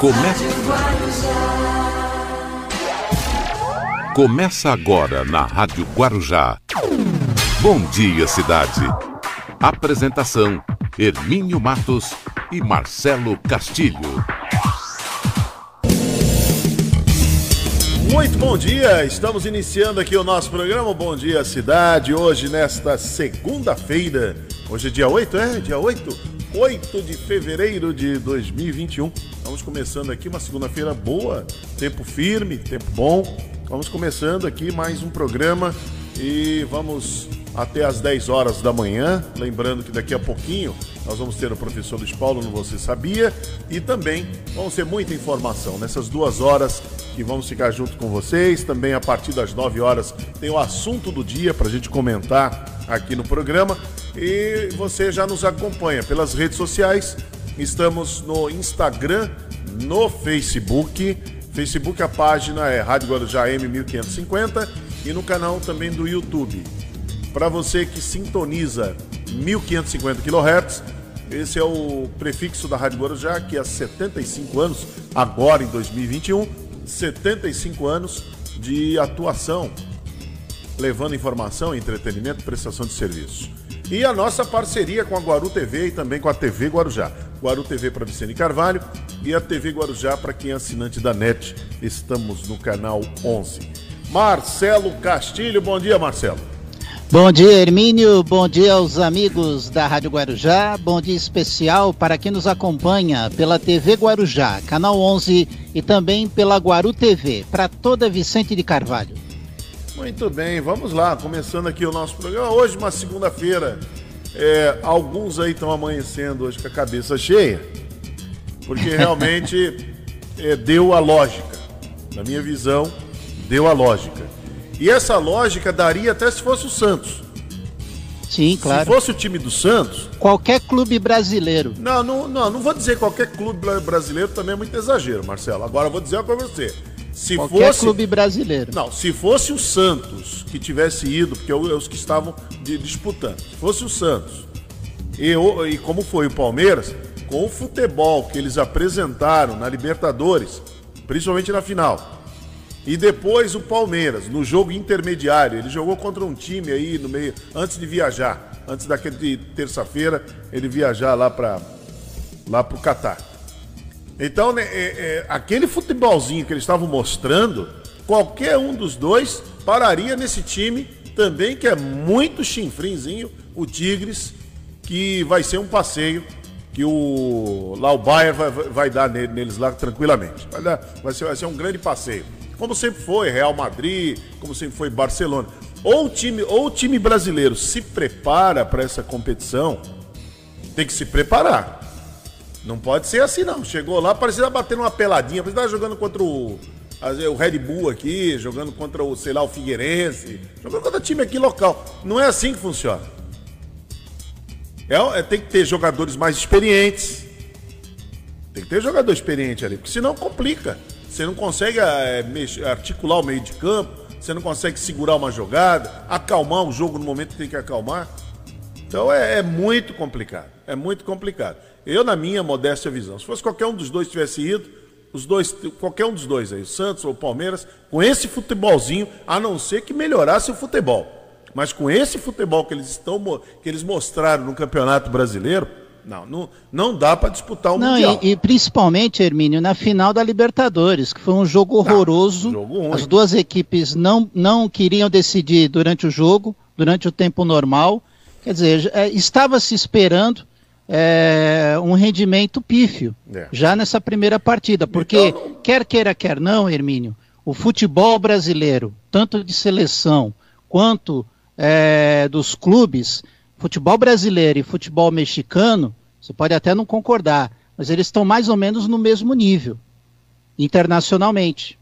Começa. Começa agora na Rádio Guarujá. Bom dia, cidade. Apresentação: Hermínio Matos e Marcelo Castilho. Muito bom dia, estamos iniciando aqui o nosso programa Bom Dia Cidade, hoje nesta segunda-feira, hoje é dia 8, é? Dia 8? 8 de fevereiro de 2021. Estamos começando aqui uma segunda-feira boa, tempo firme, tempo bom. Vamos começando aqui mais um programa e vamos até às 10 horas da manhã. Lembrando que daqui a pouquinho nós vamos ter o professor Luiz Paulo no Você Sabia e também vamos ter muita informação nessas duas horas que vamos ficar junto com vocês. Também a partir das 9 horas tem o assunto do dia para a gente comentar aqui no programa. E você já nos acompanha pelas redes sociais. Estamos no Instagram, no Facebook. Facebook a página é Rádio Guarujá M1550 e no canal também do YouTube. Para você que sintoniza 1550 kHz, esse é o prefixo da Rádio Guarujá, que há 75 anos, agora em 2021, 75 anos de atuação, levando informação, entretenimento prestação de serviço. E a nossa parceria com a Guaru TV e também com a TV Guarujá. Guaru TV para Vicente Carvalho e a TV Guarujá para quem é assinante da NET. Estamos no canal 11. Marcelo Castilho, bom dia, Marcelo. Bom dia, Hermínio. Bom dia aos amigos da Rádio Guarujá. Bom dia especial para quem nos acompanha pela TV Guarujá, canal 11 e também pela Guaru TV, para toda Vicente de Carvalho. Muito bem, vamos lá, começando aqui o nosso programa. Hoje, uma segunda-feira, é, alguns aí estão amanhecendo hoje com a cabeça cheia, porque realmente é, deu a lógica. Na minha visão, deu a lógica. E essa lógica daria até se fosse o Santos. Sim, claro. Se fosse o time do Santos. Qualquer clube brasileiro. Não, não, não, não vou dizer qualquer clube brasileiro também é muito exagero, Marcelo. Agora vou dizer uma coisa pra você. Se qualquer fosse. clube brasileiro. Não, se fosse o Santos que tivesse ido, porque é, os que estavam disputando. Se fosse o Santos. E, e como foi o Palmeiras, com o futebol que eles apresentaram na Libertadores, principalmente na final e depois o Palmeiras, no jogo intermediário, ele jogou contra um time aí no meio, antes de viajar, antes daquele terça-feira, ele viajar lá para lá pro Catar. Então, né, é, é, aquele futebolzinho que eles estavam mostrando, qualquer um dos dois pararia nesse time também, que é muito chinfrinzinho, o Tigres, que vai ser um passeio que o lá o Bayern vai, vai dar neles lá tranquilamente. Vai, dar, vai, ser, vai ser um grande passeio como sempre foi Real Madrid, como sempre foi Barcelona. Ou o time, ou o time brasileiro se prepara para essa competição, tem que se preparar. Não pode ser assim, não. Chegou lá, parecia bater uma peladinha, parecia jogando contra o, o Red Bull aqui, jogando contra o, sei lá, o Figueirense, jogando contra time aqui local. Não é assim que funciona. É, é, tem que ter jogadores mais experientes. Tem que ter jogador experiente ali, porque senão complica. Você não consegue é, mexer, articular o meio de campo, você não consegue segurar uma jogada, acalmar o jogo no momento que tem que acalmar. Então é, é, muito complicado. É muito complicado. Eu, na minha modéstia visão, se fosse qualquer um dos dois tivesse ido, os dois, qualquer um dos dois aí, o Santos ou o Palmeiras, com esse futebolzinho, a não ser que melhorasse o futebol. Mas com esse futebol que eles estão que eles mostraram no Campeonato Brasileiro, não, não, não dá para disputar o não, Mundial. E, e, principalmente, Hermínio, na final da Libertadores, que foi um jogo horroroso. Não, jogo As duas equipes não, não queriam decidir durante o jogo, durante o tempo normal. Quer dizer, é, estava se esperando é, um rendimento pífio é. já nessa primeira partida. Porque, então, quer queira, quer não, Hermínio, o futebol brasileiro, tanto de seleção quanto é, dos clubes, futebol brasileiro e futebol mexicano, você pode até não concordar, mas eles estão mais ou menos no mesmo nível, internacionalmente.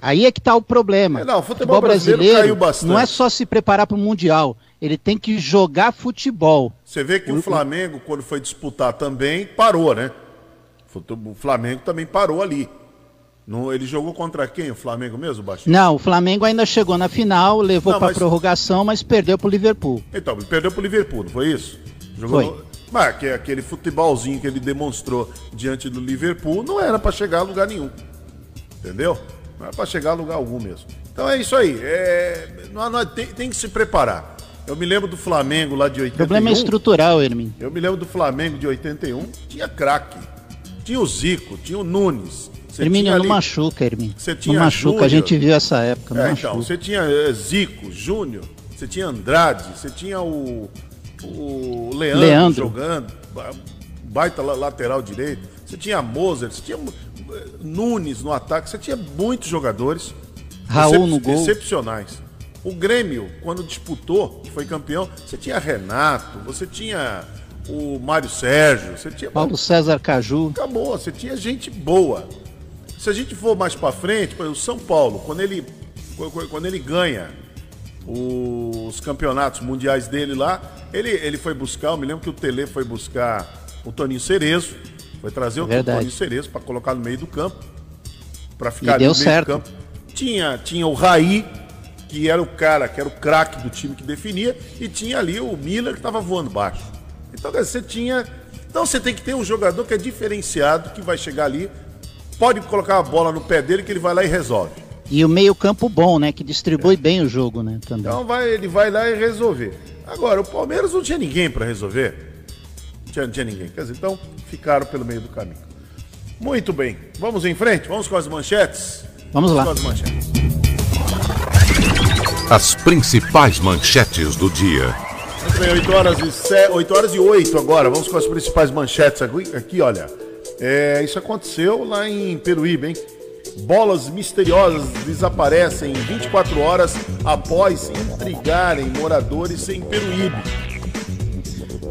Aí é que está o problema. É, não, o futebol, futebol brasileiro, brasileiro não é só se preparar para o Mundial, ele tem que jogar futebol. Você vê que o, o Flamengo, quando foi disputar também, parou, né? O Flamengo também parou ali. No, ele jogou contra quem? O Flamengo mesmo, Baixinho? Não, o Flamengo ainda chegou na final, levou para mas... prorrogação, mas perdeu para o Liverpool. Então, perdeu para o Liverpool, não foi isso? Jogou foi. No... Mas que aquele futebolzinho que ele demonstrou diante do Liverpool não era para chegar a lugar nenhum. Entendeu? Não era para chegar a lugar algum mesmo. Então é isso aí. É, não, não, tem, tem que se preparar. Eu me lembro do Flamengo lá de 81. O problema é estrutural, Hermin. Eu me lembro do Flamengo de 81, tinha craque. Tinha o Zico, tinha o Nunes. Hermínio, não ali... machuca, Hermínio. Você tinha não machuca, Júnior. a gente viu essa época. Não é, então, você tinha eh, Zico, Júnior, você tinha Andrade, você tinha o, o Leandro, Leandro. jogando, baita lateral direito, você tinha Moser, você tinha eh, Nunes no ataque, você tinha muitos jogadores Raul no gol. excepcionais. O Grêmio, quando disputou, que foi campeão, você tinha Renato, você tinha o Mário Sérgio, você tinha. Paulo César Caju. Acabou, você tinha gente boa. Se a gente for mais para frente, o São Paulo, quando ele, quando ele ganha os campeonatos mundiais dele lá, ele, ele foi buscar, eu me lembro que o Tele foi buscar o Toninho Cerezo, foi trazer é o Toninho Cerezo para colocar no meio do campo, para ficar e ali deu no meio certo. do campo. Tinha, tinha o Raí, que era o cara, que era o craque do time que definia, e tinha ali o Miller que estava voando baixo. Então você tinha. Então você tem que ter um jogador que é diferenciado, que vai chegar ali, pode colocar a bola no pé dele que ele vai lá e resolve. E o meio-campo bom, né? Que distribui é. bem o jogo, né? Também. Então vai, ele vai lá e resolver. Agora, o Palmeiras não tinha ninguém para resolver. Não tinha, tinha ninguém. Quer dizer, então ficaram pelo meio do caminho. Muito bem. Vamos em frente? Vamos com as manchetes? Vamos, Vamos lá. Com as manchetes. As principais manchetes do dia. Muito bem, 8 horas e, 7, 8 horas e 8 agora. Vamos com as principais manchetes aqui, aqui olha. É, isso aconteceu lá em Peruíbe, hein? Bolas misteriosas desaparecem 24 horas após intrigarem moradores em Peruíbe.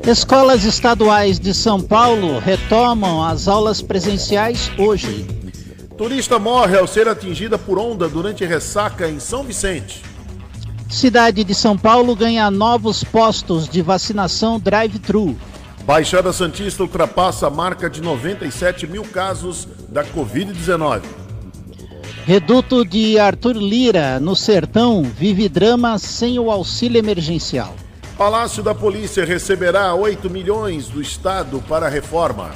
Escolas estaduais de São Paulo retomam as aulas presenciais hoje. Turista morre ao ser atingida por onda durante ressaca em São Vicente. Cidade de São Paulo ganha novos postos de vacinação drive-thru. Baixada Santista ultrapassa a marca de 97 mil casos da Covid-19. Reduto de Arthur Lira, no Sertão, vive drama sem o auxílio emergencial. Palácio da Polícia receberá 8 milhões do Estado para a reforma.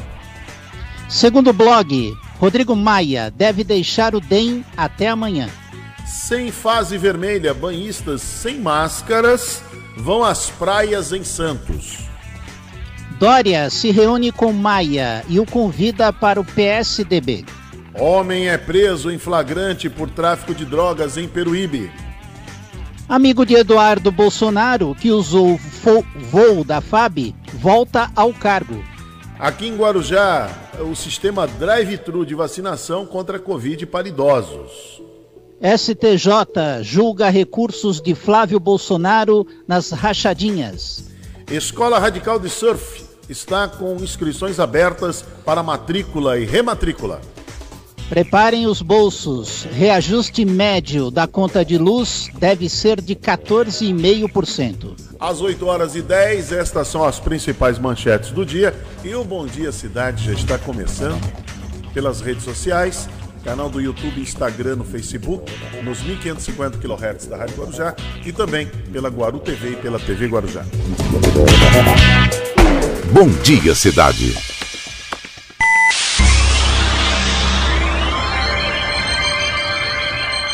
Segundo o blog, Rodrigo Maia deve deixar o DEM até amanhã. Sem fase vermelha, banhistas sem máscaras vão às praias em Santos. Dória se reúne com Maia e o convida para o PSDB. Homem é preso em flagrante por tráfico de drogas em Peruíbe. Amigo de Eduardo Bolsonaro, que usou voo da FAB, volta ao cargo. Aqui em Guarujá, o sistema drive-thru de vacinação contra a Covid para idosos. STJ julga recursos de Flávio Bolsonaro nas rachadinhas. Escola Radical de Surf está com inscrições abertas para matrícula e rematrícula. Preparem os bolsos. Reajuste médio da conta de luz deve ser de 14,5%. Às 8 horas e 10, estas são as principais manchetes do dia. E o Bom Dia Cidade já está começando pelas redes sociais canal do YouTube, Instagram, no Facebook, nos 1550 kHz da Rádio Guarujá e também pela Guaru TV e pela TV Guarujá. Bom dia, cidade.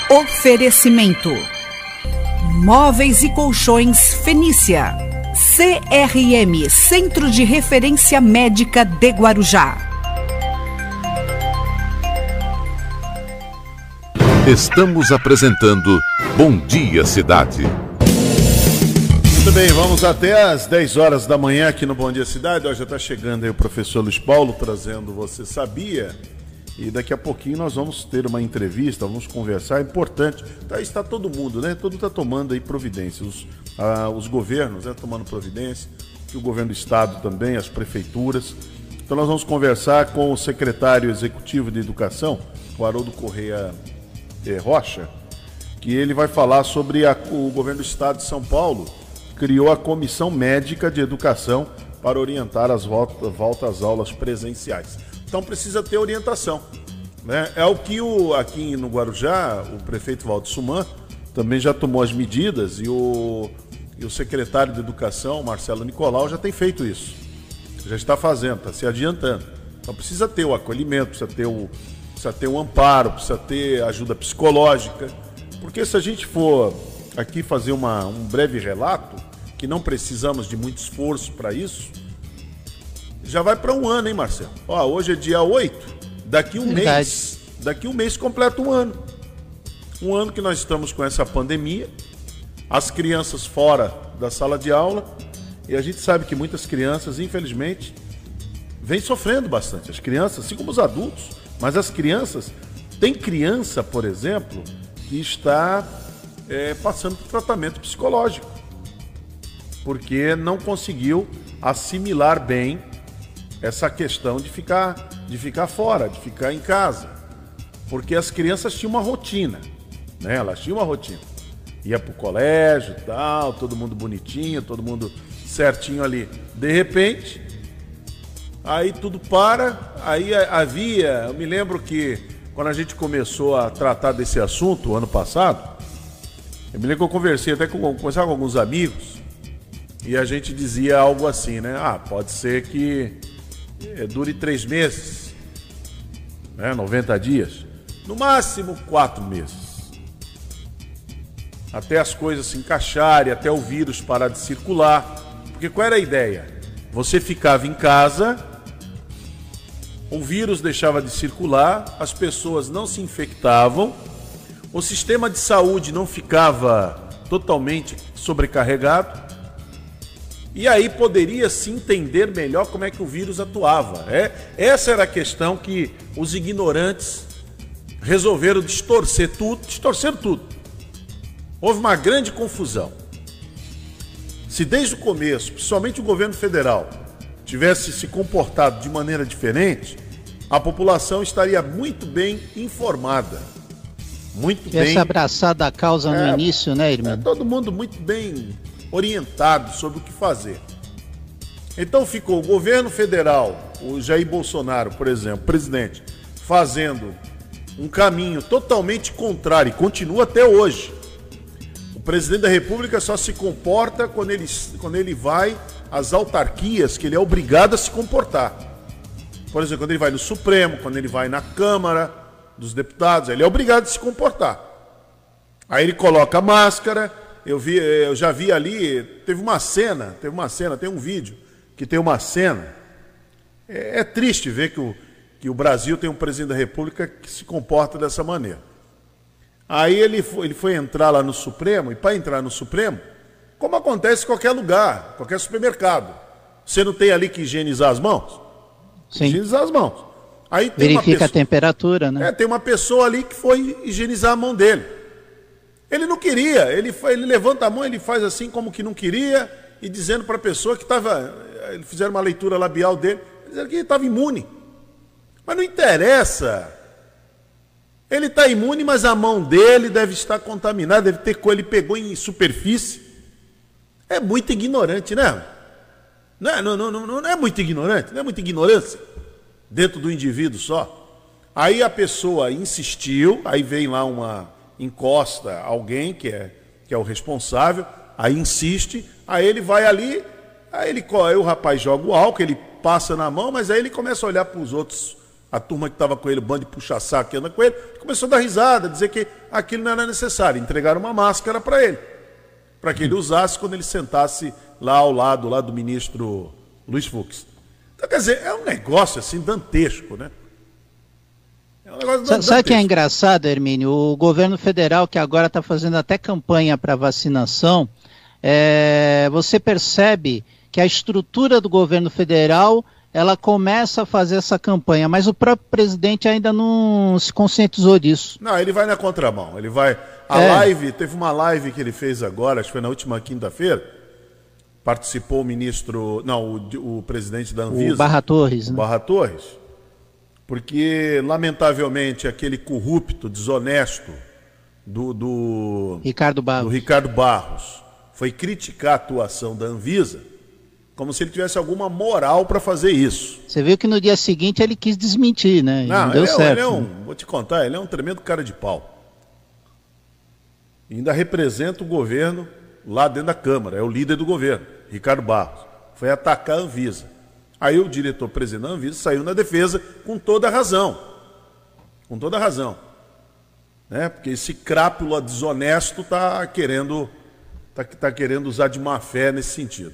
Oferecimento: Móveis e Colchões Fenícia. CRM Centro de Referência Médica de Guarujá. Estamos apresentando Bom Dia Cidade. Muito bem, vamos até às 10 horas da manhã aqui no Bom Dia Cidade. Ó, já está chegando aí o professor Luiz Paulo trazendo Você Sabia? E daqui a pouquinho nós vamos ter uma entrevista, vamos conversar. É importante. Tá, está todo mundo, né? Todo está tomando aí providências. Os, ah, os governos né, tomando providência, o governo do estado também, as prefeituras. Então nós vamos conversar com o secretário executivo de Educação, o Haroldo Correia é, Rocha, que ele vai falar sobre a, o governo do estado de São Paulo criou a Comissão Médica de Educação para orientar as voltas volta às aulas presenciais. Então precisa ter orientação. Né? É o que o, aqui no Guarujá, o prefeito Valdo Suman também já tomou as medidas e o, e o secretário de Educação, Marcelo Nicolau, já tem feito isso. Já está fazendo, está se adiantando. Então precisa ter o acolhimento, precisa ter o, precisa ter o amparo, precisa ter ajuda psicológica. Porque se a gente for aqui fazer uma, um breve relato, que não precisamos de muito esforço para isso, já vai para um ano, hein, Marcelo? Ó, hoje é dia 8, daqui um Verdade. mês, daqui um mês completa um ano. Um ano que nós estamos com essa pandemia, as crianças fora da sala de aula, e a gente sabe que muitas crianças, infelizmente, vêm sofrendo bastante. As crianças, assim como os adultos, mas as crianças, tem criança, por exemplo, que está é, passando por tratamento psicológico, porque não conseguiu assimilar bem essa questão de ficar, de ficar fora, de ficar em casa. Porque as crianças tinham uma rotina, né? Elas tinham uma rotina. Ia pro colégio tal, todo mundo bonitinho, todo mundo certinho ali. De repente, aí tudo para, aí havia, eu me lembro que quando a gente começou a tratar desse assunto ano passado, eu me lembro que eu conversei até com, conversava com alguns amigos e a gente dizia algo assim, né? Ah, pode ser que dure três meses, né, 90 dias, no máximo quatro meses. Até as coisas se encaixarem, até o vírus parar de circular. Porque qual era a ideia? Você ficava em casa, o vírus deixava de circular, as pessoas não se infectavam, o sistema de saúde não ficava totalmente sobrecarregado e aí poderia se entender melhor como é que o vírus atuava. É, essa era a questão que os ignorantes resolveram distorcer tudo, distorcer tudo. Houve uma grande confusão. Se desde o começo, principalmente o governo federal, tivesse se comportado de maneira diferente, a população estaria muito bem informada. Muito Tivesse bem. abraçado a causa no é, início, né, irmão? É, todo mundo muito bem orientado sobre o que fazer. Então ficou o governo federal, o Jair Bolsonaro, por exemplo, presidente, fazendo um caminho totalmente contrário, e continua até hoje. O presidente da República só se comporta quando ele, quando ele vai às autarquias que ele é obrigado a se comportar. Por exemplo, quando ele vai no Supremo, quando ele vai na Câmara dos Deputados, ele é obrigado a se comportar. Aí ele coloca a máscara, eu, vi, eu já vi ali, teve uma cena, teve uma cena, tem um vídeo que tem uma cena. É, é triste ver que o, que o Brasil tem um presidente da República que se comporta dessa maneira. Aí ele foi, ele foi entrar lá no Supremo, e para entrar no Supremo, como acontece em qualquer lugar, qualquer supermercado, você não tem ali que higienizar as mãos? Sim. Higienizar as mãos. Aí Verifica pessoa, a temperatura, né? É, tem uma pessoa ali que foi higienizar a mão dele. Ele não queria, ele, ele levanta a mão, ele faz assim como que não queria, e dizendo para a pessoa que estava. Ele fizeram uma leitura labial dele, dizendo que ele estava imune. Mas não interessa. Ele está imune, mas a mão dele deve estar contaminada, deve ter coisa, ele pegou em superfície. É muito ignorante, né? Não é, não, não, não, não é muito ignorante, não é muita ignorância dentro do indivíduo só. Aí a pessoa insistiu, aí vem lá uma, encosta alguém que é, que é o responsável, aí insiste, aí ele vai ali, aí, ele, aí o rapaz joga o álcool, ele passa na mão, mas aí ele começa a olhar para os outros, a turma que estava com ele, o bando de puxa-saco que anda com ele, começou a dar risada, dizer que aquilo não era necessário, entregaram uma máscara para ele, para que ele usasse quando ele sentasse lá ao lado lá do ministro Luiz Fux. Então, quer dizer, é um negócio assim dantesco, né? É um Sabe o que é engraçado, Hermínio? O governo federal, que agora está fazendo até campanha para vacinação, é, você percebe que a estrutura do governo federal ela começa a fazer essa campanha, mas o próprio presidente ainda não se conscientizou disso. Não, ele vai na contramão. Ele vai. A é. live, teve uma live que ele fez agora, acho que foi na última quinta-feira. Participou o ministro. Não, o, o presidente da Anvisa. O Barra Torres. O né? Barra Torres porque, lamentavelmente, aquele corrupto, desonesto do, do, Ricardo, Barros. do Ricardo Barros foi criticar a atuação da Anvisa como se ele tivesse alguma moral para fazer isso. Você viu que no dia seguinte ele quis desmentir, né? não, não deu ele é, certo. Ele é um, né? Vou te contar, ele é um tremendo cara de pau. E ainda representa o governo lá dentro da Câmara, é o líder do governo, Ricardo Barros. Foi atacar a Anvisa. Aí o diretor-presidente da Anvisa saiu na defesa com toda a razão. Com toda a razão. Né? Porque esse crápula desonesto está querendo, tá, tá querendo usar de má fé nesse sentido.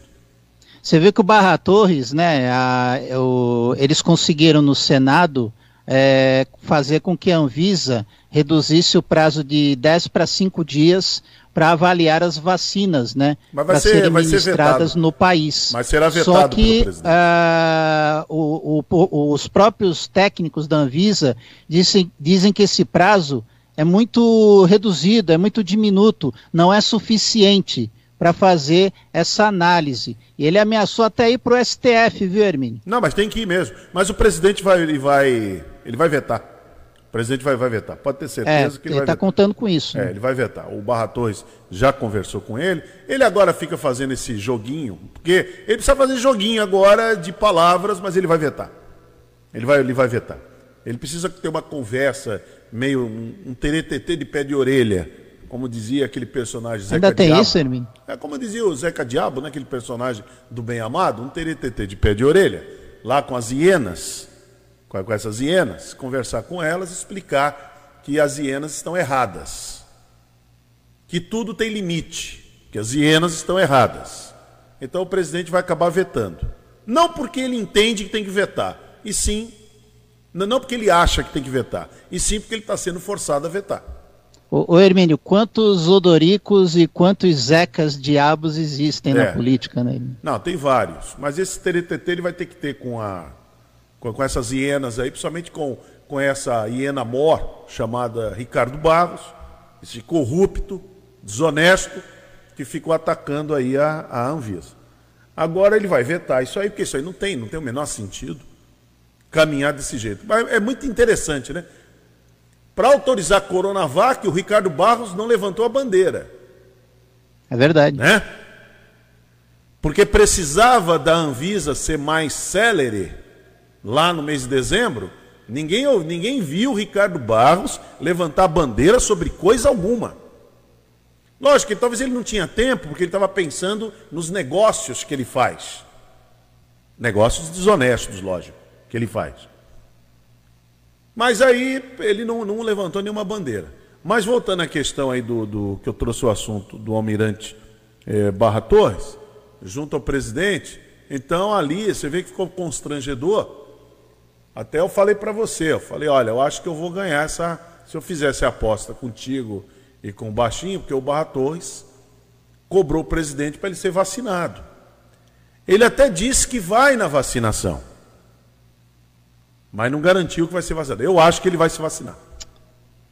Você vê que o Barra Torres, né, a, o, eles conseguiram no Senado é, fazer com que a Anvisa reduzisse o prazo de 10 para 5 dias para avaliar as vacinas, né? Serem ministradas ser no país. Mas será vetado Só que uh, o, o, os próprios técnicos da Anvisa dizem, dizem que esse prazo é muito reduzido, é muito diminuto, não é suficiente para fazer essa análise. E ele ameaçou até ir para o STF, viu, Hermínio? Não, mas tem que ir mesmo. Mas o presidente vai, ele vai, ele vai vetar. O presidente vai, vai vetar. Pode ter certeza é, que ele, ele vai está contando com isso. É, né? ele vai vetar. O Barra Torres já conversou com ele. Ele agora fica fazendo esse joguinho, porque ele precisa fazer joguinho agora de palavras, mas ele vai vetar. Ele vai, ele vai vetar. Ele precisa ter uma conversa, meio um, um teretetê de pé de orelha, como dizia aquele personagem Zeca Ainda tem Diabo. isso, Hermínio? É como dizia o Zeca Diabo, né, aquele personagem do bem amado, um teretetê de pé de orelha, lá com as hienas com essas hienas, conversar com elas, explicar que as hienas estão erradas. Que tudo tem limite, que as hienas estão erradas. Então o presidente vai acabar vetando. Não porque ele entende que tem que vetar, e sim, não porque ele acha que tem que vetar, e sim porque ele está sendo forçado a vetar. Ô, ô Hermínio, quantos odoricos e quantos zecas diabos existem é. na política, né? Não, tem vários. Mas esse TTT ele vai ter que ter com a com, com essas hienas aí, principalmente com, com essa hiena mor, chamada Ricardo Barros, esse corrupto, desonesto, que ficou atacando aí a, a Anvisa. Agora ele vai vetar isso aí, porque isso aí não tem, não tem o menor sentido caminhar desse jeito. Mas é muito interessante, né? Para autorizar a Coronavac, o Ricardo Barros não levantou a bandeira. É verdade. Né? Porque precisava da Anvisa ser mais célere lá no mês de dezembro, ninguém, ninguém viu Ricardo Barros levantar bandeira sobre coisa alguma. Lógico que talvez ele não tinha tempo, porque ele estava pensando nos negócios que ele faz. Negócios desonestos, lógico, que ele faz. Mas aí ele não, não levantou nenhuma bandeira. Mas voltando à questão aí do, do que eu trouxe o assunto do almirante eh, Barra Torres, junto ao presidente, então ali você vê que ficou constrangedor, até eu falei para você, eu falei, olha, eu acho que eu vou ganhar essa. Se eu fizesse a aposta contigo e com o Baixinho, porque o Barra Torres cobrou o presidente para ele ser vacinado. Ele até disse que vai na vacinação. Mas não garantiu que vai ser vacinado. Eu acho que ele vai se vacinar.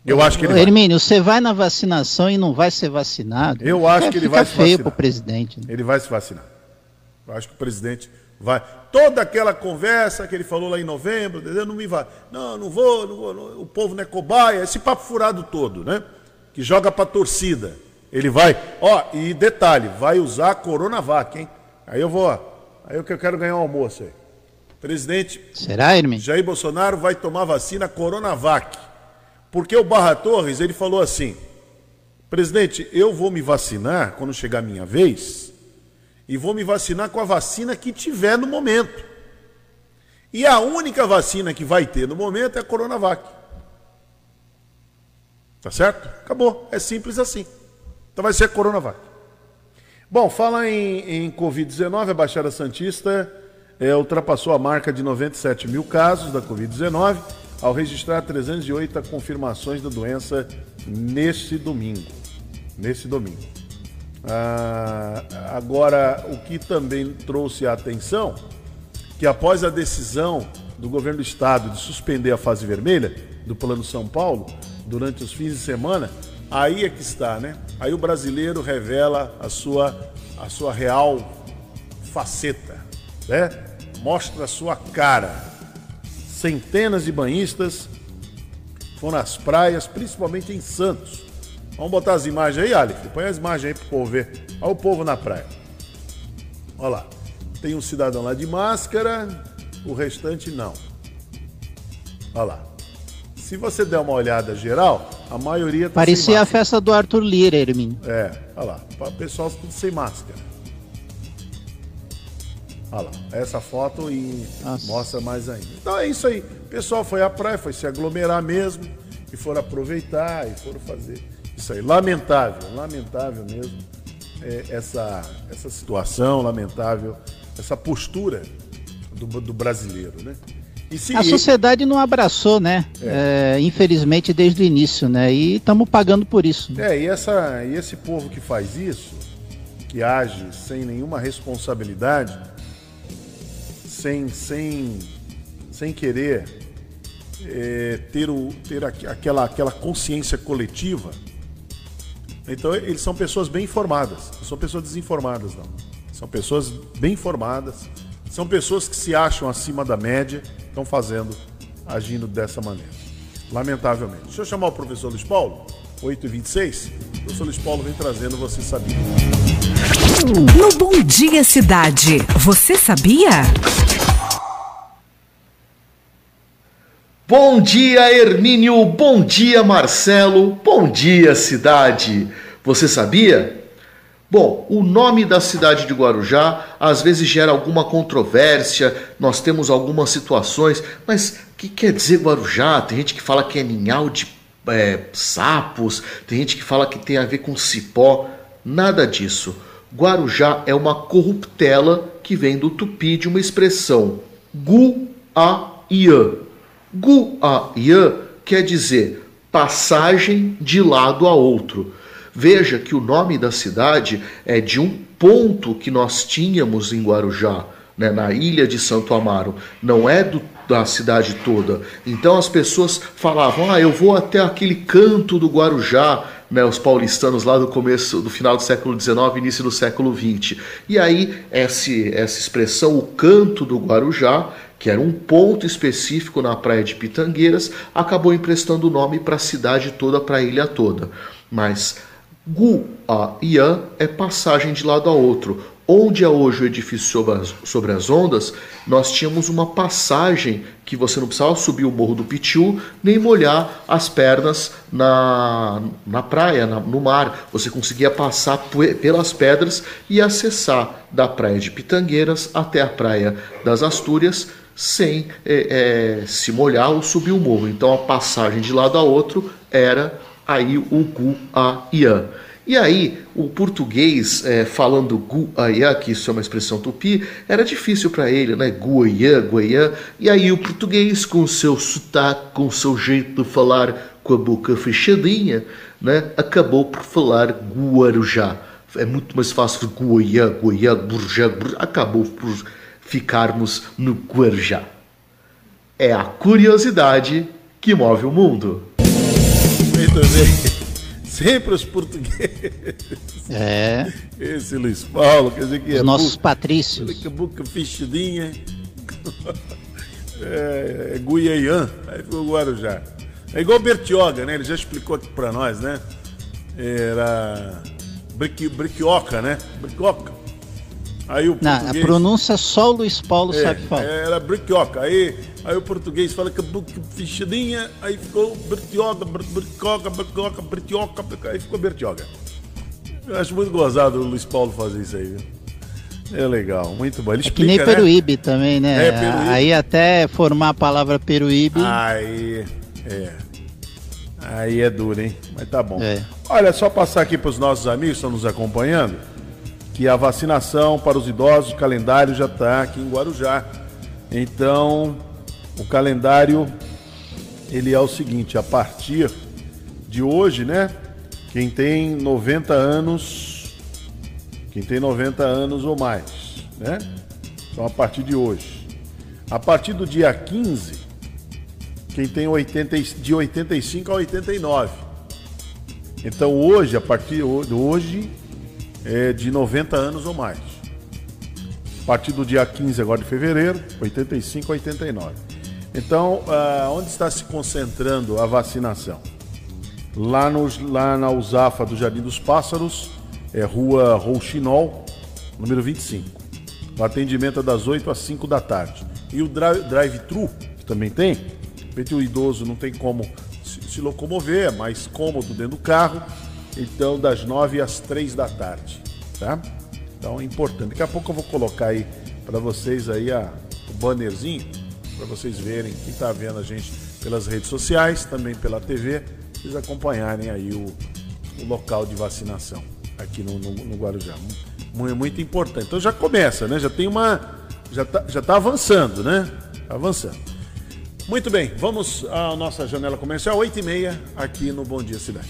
Eu acho que ele Hermínio, vai. você vai na vacinação e não vai ser vacinado. Eu acho que ele vai se vacinar. feio para o presidente. Né? Ele vai se vacinar. Eu acho que o presidente vai. Toda aquela conversa que ele falou lá em novembro, entendeu? não me vai. Não, não vou, não vou, não, o povo não é cobaia, esse papo furado todo, né? Que joga para torcida. Ele vai, ó, e detalhe, vai usar a Coronavac, hein? Aí eu vou, ó, aí eu que eu quero ganhar um almoço aí. Presidente Será, Hermin? Jair Bolsonaro vai tomar vacina Coronavac. Porque o Barra Torres, ele falou assim: Presidente, eu vou me vacinar quando chegar a minha vez e vou me vacinar com a vacina que tiver no momento. E a única vacina que vai ter no momento é a Coronavac. Tá certo? Acabou. É simples assim. Então vai ser a Coronavac. Bom, fala em, em Covid-19, a Baixada Santista é, ultrapassou a marca de 97 mil casos da Covid-19 ao registrar 308 confirmações da doença neste domingo. Nesse domingo. Ah, agora, o que também trouxe a atenção, que após a decisão do governo do estado de suspender a fase vermelha do Plano São Paulo durante os fins de semana, aí é que está, né? Aí o brasileiro revela a sua, a sua real faceta, né? Mostra a sua cara. Centenas de banhistas foram às praias, principalmente em Santos, Vamos botar as imagens aí, Alex. Põe as imagens aí pro povo ver. Olha o povo na praia. Olha lá. Tem um cidadão lá de máscara, o restante não. Olha lá. Se você der uma olhada geral, a maioria tá Parecia a festa do Arthur Lira, Hermin. É, olha lá. O pessoal tudo sem máscara. Olha lá, essa foto e Nossa. mostra mais ainda. Então é isso aí. O pessoal foi à praia, foi se aglomerar mesmo e foram aproveitar e foram fazer isso aí. Lamentável, lamentável mesmo é, essa, essa situação, lamentável essa postura do, do brasileiro, né? Se... A sociedade não abraçou, né? É. É, infelizmente desde o início, né? E estamos pagando por isso. Né? É, e, essa, e esse povo que faz isso, que age sem nenhuma responsabilidade, sem, sem, sem querer é, ter, o, ter aquela, aquela consciência coletiva, então eles são pessoas bem informadas, não são pessoas desinformadas, não. São pessoas bem informadas, são pessoas que se acham acima da média, estão fazendo, agindo dessa maneira. Lamentavelmente. Deixa eu chamar o professor Luiz Paulo, 8h26. O professor Luiz Paulo vem trazendo Você Sabia. No Bom Dia Cidade, você sabia? Bom dia, Hermínio. Bom dia, Marcelo. Bom dia, cidade. Você sabia? Bom, o nome da cidade de Guarujá às vezes gera alguma controvérsia, nós temos algumas situações, mas o que quer dizer Guarujá? Tem gente que fala que é ninhal de é, sapos, tem gente que fala que tem a ver com cipó, nada disso. Guarujá é uma corruptela que vem do tupi de uma expressão gu-a-iã. Gu-a-iã quer dizer passagem de lado a outro. Veja que o nome da cidade é de um ponto que nós tínhamos em Guarujá, né, na ilha de Santo Amaro, não é do, da cidade toda. Então as pessoas falavam: ah, eu vou até aquele canto do Guarujá, né, os paulistanos lá do começo, do final do século XIX, início do século XX. E aí, essa expressão, o canto do Guarujá, que era um ponto específico na praia de Pitangueiras, acabou emprestando o nome para a cidade toda, para a ilha toda. Mas Gu a Ian é passagem de lado a outro. Onde é hoje o edifício sobre as, sobre as ondas, nós tínhamos uma passagem que você não precisava subir o morro do Pitiu nem molhar as pernas na, na praia, na, no mar. Você conseguia passar pelas pedras e acessar da praia de Pitangueiras até a praia das Astúrias sem é, é, se molhar ou subir o morro. Então a passagem de lado a outro era aí o gu a ian. E aí, o português é, falando gu a ian, que isso é uma expressão tupi, era difícil para ele, né? Gu a ian, gu a ian. E aí o português, com seu sotaque, com seu jeito de falar com a boca fechadinha, né? acabou por falar guarujá. É muito mais fácil Guaiá, Guaiá, Burjá, Burjá. Acabou por ficarmos no Guarujá. É a curiosidade que move o mundo bem. Sempre os portugueses. É. Esse Luiz Paulo, quer dizer que os é. Nossos buca, patrícios. Que boca fechadinha. É, é Guiaian, aí ficou Guarujá. É igual Bertioga, né? Ele já explicou aqui pra nós, né? Era. Briqui, briquioca, né? Briquioca. Aí o português... Não, a pronúncia só o Luiz Paulo é, sabe falar. Era briquioca. Aí Aí o português fala que fichadinha, aí ficou bertioga, bertioga, bertioga, bertioga, aí ficou bertioga. Eu acho muito gozado o Luiz Paulo fazer isso aí, viu? É legal, muito bom. Ele é explica, que nem né? Peruíbe também, né? É, Peruíbe. Aí até formar a palavra Peruíbe. Aí, é. Aí é duro, hein? Mas tá bom. É. Olha, só passar aqui para os nossos amigos que estão nos acompanhando que a vacinação para os idosos, o calendário já está aqui em Guarujá. Então, o calendário ele é o seguinte, a partir de hoje, né? Quem tem 90 anos, quem tem 90 anos ou mais, né? Então a partir de hoje. A partir do dia 15, quem tem 80, de 85 a 89. Então hoje, a partir de hoje, é de 90 anos ou mais. A partir do dia 15 agora de fevereiro, 85 a 89. Então, uh, onde está se concentrando a vacinação? Lá, nos, lá na USAFA do Jardim dos Pássaros, é rua Rouxinol, número 25. O atendimento é das 8 às 5 da tarde. E o drive-thru, que também tem, o idoso não tem como se, se locomover, é mais cômodo dentro do carro, então das 9 às 3 da tarde, tá? Então é importante. Daqui a pouco eu vou colocar aí para vocês aí a, o bannerzinho, para vocês verem quem está vendo a gente pelas redes sociais, também pela TV, vocês acompanharem aí o, o local de vacinação aqui no, no, no Guarujá. Muito, muito importante. Então já começa, né? Já tem uma. Já está já tá avançando, né? Tá avançando. Muito bem, vamos à nossa janela comercial, 8h30, aqui no Bom Dia Cidade.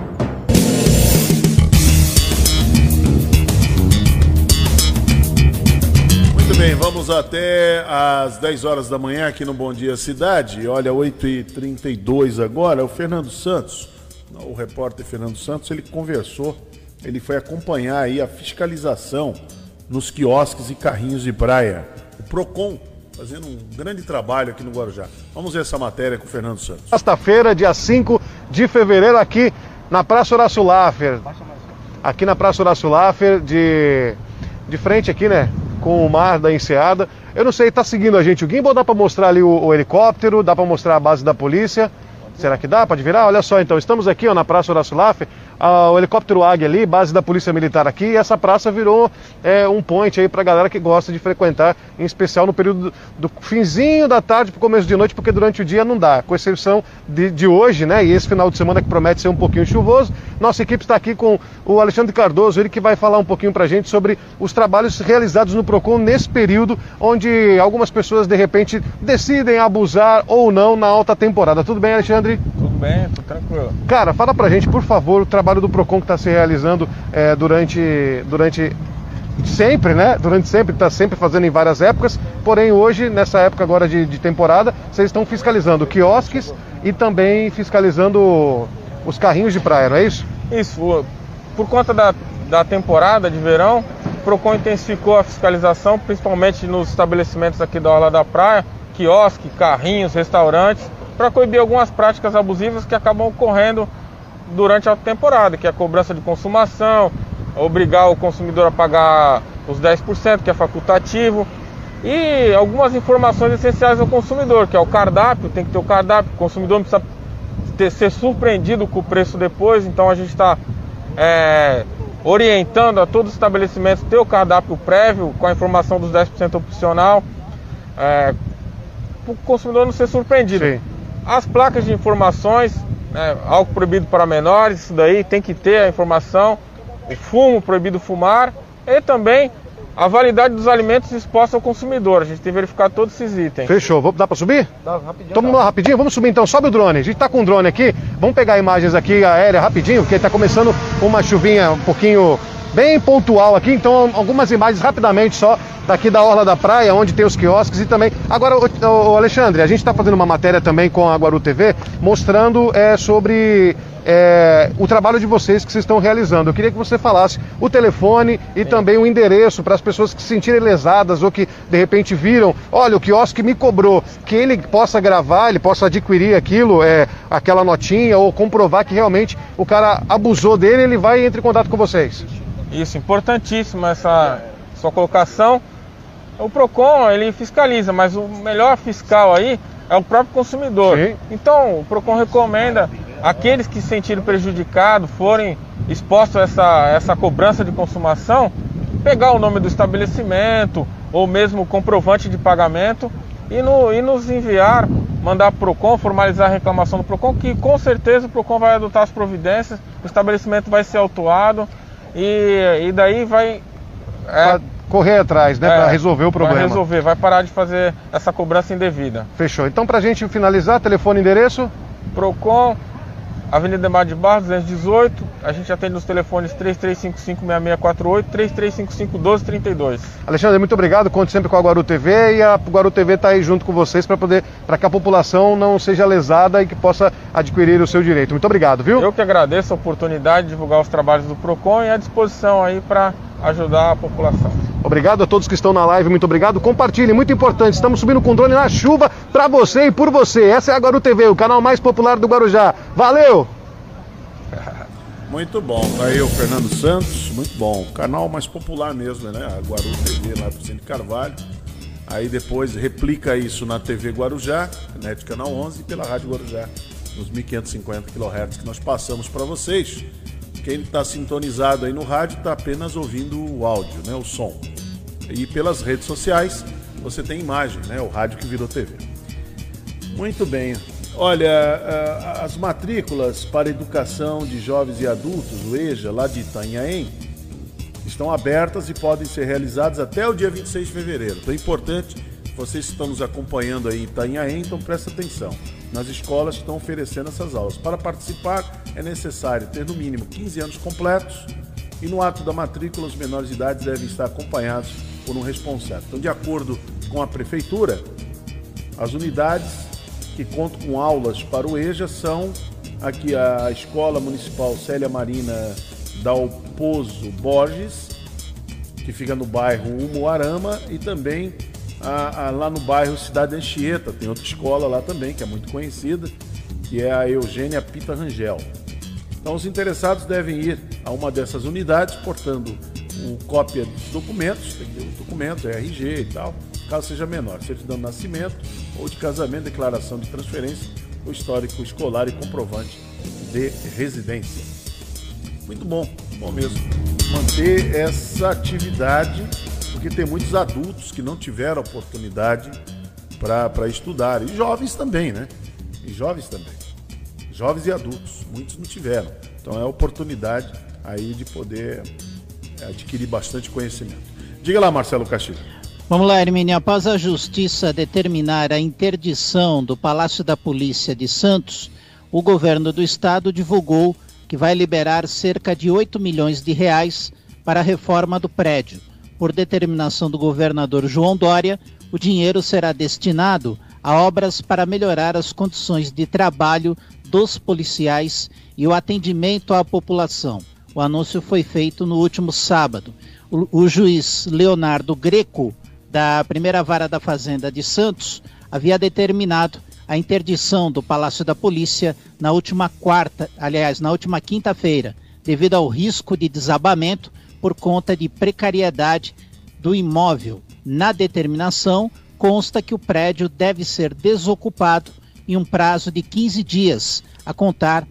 Até às 10 horas da manhã aqui no Bom Dia Cidade. Olha, 8h32 agora, o Fernando Santos, o repórter Fernando Santos, ele conversou, ele foi acompanhar aí a fiscalização nos quiosques e carrinhos de praia. O PROCON fazendo um grande trabalho aqui no Guarujá. Vamos ver essa matéria com o Fernando Santos. Sexta-feira, dia 5 de fevereiro, aqui na Praça Horácio Laffer. Aqui na Praça Horácio Laffer, de, de frente aqui, né? Com o mar da Enseada. Eu não sei, tá seguindo a gente o gimbal? Dá para mostrar ali o, o helicóptero? Dá para mostrar a base da polícia? Será que dá? Pode virar? Olha só, então, estamos aqui ó, na Praça Horácio Laffer, o helicóptero Águia ali, base da Polícia Militar aqui, e essa praça virou é, um point aí pra galera que gosta de frequentar, em especial no período do, do finzinho da tarde pro começo de noite, porque durante o dia não dá, com exceção de, de hoje, né, e esse final de semana que promete ser um pouquinho chuvoso. Nossa equipe está aqui com o Alexandre Cardoso, ele que vai falar um pouquinho pra gente sobre os trabalhos realizados no PROCON nesse período, onde algumas pessoas de repente decidem abusar ou não na alta temporada. Tudo bem, Alexandre? Tudo bem, tudo tranquilo. Cara, fala pra gente, por favor, o trabalho do PROCON que está se realizando é, durante, durante sempre, né? Durante sempre, está sempre fazendo em várias épocas, porém hoje, nessa época agora de, de temporada, vocês estão fiscalizando quiosques e também fiscalizando os carrinhos de praia, não é isso? Isso, por conta da, da temporada de verão, o PROCON intensificou a fiscalização, principalmente nos estabelecimentos aqui da Orla da Praia, quiosque, carrinhos, restaurantes, para coibir algumas práticas abusivas que acabam ocorrendo durante a temporada, que é a cobrança de consumação, obrigar o consumidor a pagar os 10%, que é facultativo, e algumas informações essenciais ao consumidor, que é o cardápio, tem que ter o cardápio, o consumidor não precisa ter, ser surpreendido com o preço depois, então a gente está é, orientando a todos os estabelecimentos ter o cardápio prévio com a informação dos 10% opcional, é, para o consumidor não ser surpreendido. Sim. As placas de informações, né, álcool proibido para menores, isso daí tem que ter a informação, o fumo proibido fumar e também a validade dos alimentos expostos ao consumidor. A gente tem que verificar todos esses itens. Fechou. Vou, dá para subir? Dá, rapidinho. Vamos lá, rapidinho? Vamos subir então. Sobe o drone. A gente está com o drone aqui. Vamos pegar imagens aqui aérea rapidinho, porque está começando uma chuvinha um pouquinho bem pontual aqui. Então, algumas imagens rapidamente só daqui da Orla da Praia, onde tem os quiosques e também. Agora, o, Alexandre, a gente está fazendo uma matéria também com a Guaru TV mostrando é, sobre é, o trabalho de vocês que vocês estão realizando. Eu queria que você falasse o telefone e também o endereço para as pessoas que se sentirem lesadas ou que de repente viram, olha, o quiosque me cobrou, que ele possa gravar, ele possa adquirir aquilo, é, aquela notinha ou comprovar que realmente o cara abusou dele, ele vai e entre em contato com vocês. Isso, importantíssima essa sua colocação. O PROCON, ele fiscaliza, mas o melhor fiscal aí é o próprio consumidor. Sim. Então, o PROCON recomenda aqueles que se sentirem prejudicados, forem expostos a essa, essa cobrança de consumação, pegar o nome do estabelecimento ou mesmo o comprovante de pagamento e, no, e nos enviar, mandar para o PROCON, formalizar a reclamação do PROCON, que com certeza o PROCON vai adotar as providências, o estabelecimento vai ser autuado e, e daí vai. É, correr atrás, né, é, para resolver o problema. Vai resolver, vai parar de fazer essa cobrança indevida. Fechou. Então, para a gente finalizar, telefone e endereço? Procon, Avenida Mar de Barros, 218. A gente atende nos telefones 3355-6648, 3355-1232. Alexandre, muito obrigado. Conte sempre com a Guaru TV e a Guaru TV está aí junto com vocês para poder, para que a população não seja lesada e que possa adquirir o seu direito. Muito obrigado, viu? Eu que agradeço a oportunidade de divulgar os trabalhos do PROCON e à disposição aí para ajudar a população. Obrigado a todos que estão na live, muito obrigado. Compartilhe, muito importante. Estamos subindo com drone na chuva para você e por você. Essa é a Guaru TV, o canal mais popular do Guarujá. Valeu! Muito bom, tá aí o Fernando Santos, muito bom. Canal mais popular mesmo, né? A Guaru TV lá do Centro Carvalho. Aí depois replica isso na TV Guarujá, NET Canal 11 e pela Rádio Guarujá, nos 1550 kHz que nós passamos para vocês. Quem está sintonizado aí no rádio está apenas ouvindo o áudio, né, o som. E pelas redes sociais você tem imagem, né, o rádio que virou TV. Muito bem. Olha, as matrículas para educação de jovens e adultos, o EJA, lá de Itanhaém, estão abertas e podem ser realizadas até o dia 26 de fevereiro. Então é importante, vocês que estão nos acompanhando aí em Itanhaém, então presta atenção. Nas escolas estão oferecendo essas aulas. Para participar é necessário ter no mínimo 15 anos completos e no ato da matrícula os menores de idade devem estar acompanhados por um responsável. Então, de acordo com a prefeitura, as unidades que contam com aulas para o EJA são aqui a Escola Municipal Célia Marina Dalpozo Borges, que fica no bairro Umuarama, e também a, a, lá no bairro Cidade Anchieta, tem outra escola lá também, que é muito conhecida, que é a Eugênia Pita Rangel. Então, os interessados devem ir a uma dessas unidades, portando um cópia dos documentos, tem que ter o documento, RG e tal, caso seja menor, certidão de nascimento ou de casamento, declaração de transferência, o histórico escolar e comprovante de residência. Muito bom, bom mesmo. Manter essa atividade, porque tem muitos adultos que não tiveram oportunidade para estudar, e jovens também, né? E jovens também. Jovens e adultos, muitos não tiveram. Então é a oportunidade aí de poder adquirir bastante conhecimento. Diga lá, Marcelo Castilho. Vamos lá, Hermínio. Após a Justiça determinar a interdição do Palácio da Polícia de Santos, o governo do estado divulgou que vai liberar cerca de 8 milhões de reais para a reforma do prédio. Por determinação do governador João Dória, o dinheiro será destinado a obras para melhorar as condições de trabalho dos policiais e o atendimento à população. O anúncio foi feito no último sábado. O, o juiz Leonardo Greco, da primeira vara da Fazenda de Santos, havia determinado a interdição do Palácio da Polícia na última quarta, aliás, na última quinta-feira, devido ao risco de desabamento por conta de precariedade do imóvel. Na determinação, consta que o prédio deve ser desocupado em um prazo de 15 dias, a contar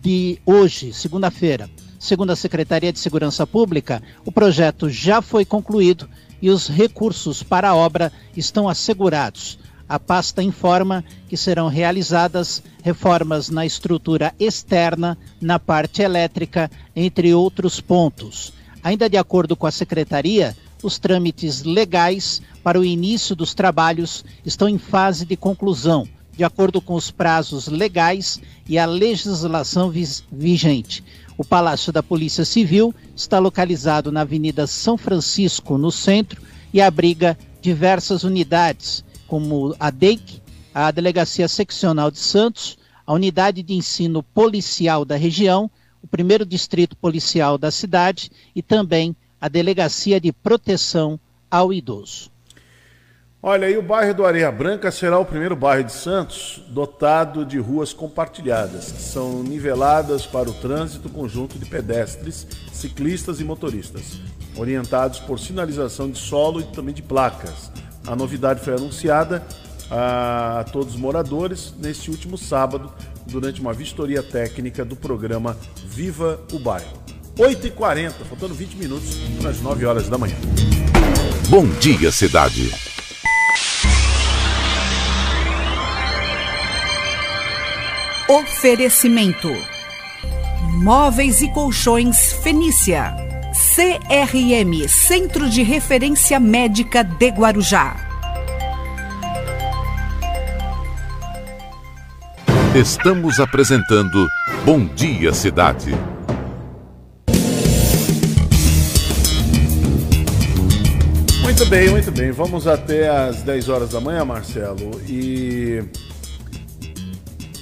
de hoje, segunda-feira. Segundo a Secretaria de Segurança Pública, o projeto já foi concluído e os recursos para a obra estão assegurados. A pasta informa que serão realizadas reformas na estrutura externa, na parte elétrica, entre outros pontos. Ainda de acordo com a secretaria, os trâmites legais para o início dos trabalhos estão em fase de conclusão, de acordo com os prazos legais e a legislação vigente. O Palácio da Polícia Civil está localizado na Avenida São Francisco, no centro, e abriga diversas unidades, como a DEIC, a Delegacia Seccional de Santos, a Unidade de Ensino Policial da região, o primeiro distrito policial da cidade e também a Delegacia de Proteção ao Idoso. Olha, e o bairro do Areia Branca será o primeiro bairro de Santos dotado de ruas compartilhadas, que são niveladas para o trânsito conjunto de pedestres, ciclistas e motoristas, orientados por sinalização de solo e também de placas. A novidade foi anunciada a todos os moradores neste último sábado, durante uma vistoria técnica do programa Viva o Bairro. 8h40, faltando 20 minutos para as 9 horas da manhã. Bom dia, cidade. Oferecimento: Móveis e Colchões Fenícia. CRM Centro de Referência Médica de Guarujá. Estamos apresentando Bom Dia Cidade. Muito bem, muito bem. Vamos até às 10 horas da manhã, Marcelo. E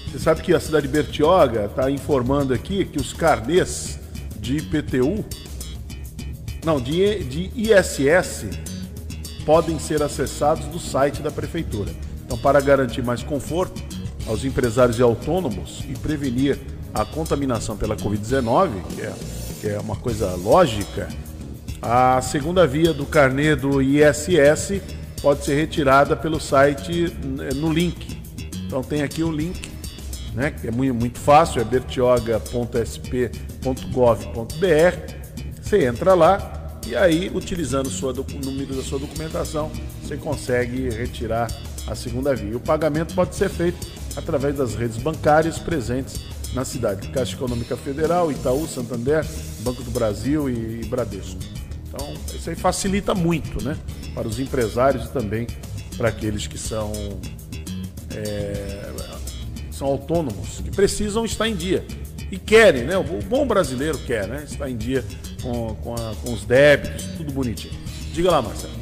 você sabe que a cidade de Bertioga está informando aqui que os carnês de IPTU não, de, de ISS podem ser acessados do site da prefeitura. Então, para garantir mais conforto aos empresários e autônomos e prevenir a contaminação pela Covid-19, que é, que é uma coisa lógica, a segunda via do carnê do ISS pode ser retirada pelo site no link. Então tem aqui o link, né, que é muito, muito fácil, é bertioga.sp.gov.br. Você entra lá e aí, utilizando o número da sua documentação, você consegue retirar a segunda via. O pagamento pode ser feito através das redes bancárias presentes na cidade. Caixa Econômica Federal, Itaú, Santander, Banco do Brasil e Bradesco. Então, isso aí facilita muito, né? Para os empresários e também para aqueles que são, é, são autônomos, que precisam estar em dia. E querem, né? O bom brasileiro quer, né? Estar em dia com, com, a, com os débitos, tudo bonitinho. Diga lá, Marcelo.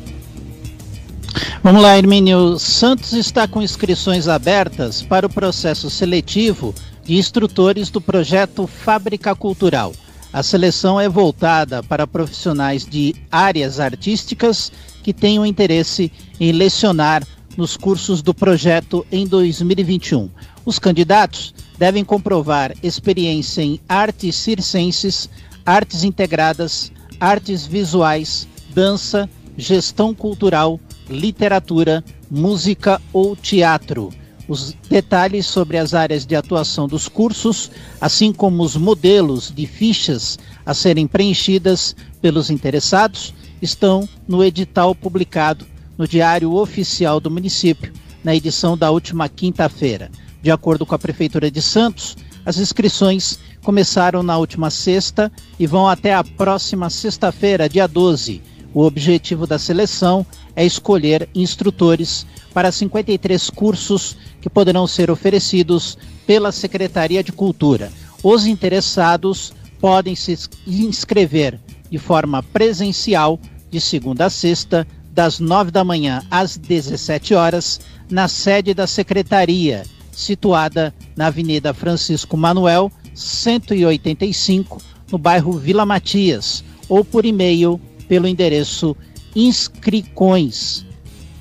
Vamos lá, Hermínio. Santos está com inscrições abertas para o processo seletivo de instrutores do projeto Fábrica Cultural. A seleção é voltada para profissionais de áreas artísticas que tenham interesse em lecionar nos cursos do projeto em 2021. Os candidatos devem comprovar experiência em artes circenses, artes integradas, artes visuais, dança, gestão cultural, literatura, música ou teatro os detalhes sobre as áreas de atuação dos cursos, assim como os modelos de fichas a serem preenchidas pelos interessados, estão no edital publicado no Diário Oficial do Município, na edição da última quinta-feira. De acordo com a Prefeitura de Santos, as inscrições começaram na última sexta e vão até a próxima sexta-feira, dia 12. O objetivo da seleção é escolher instrutores para 53 cursos que poderão ser oferecidos pela Secretaria de Cultura. Os interessados podem se inscrever de forma presencial de segunda a sexta, das 9 da manhã às 17 horas, na sede da Secretaria, situada na Avenida Francisco Manuel, 185, no bairro Vila Matias, ou por e-mail pelo endereço inscrições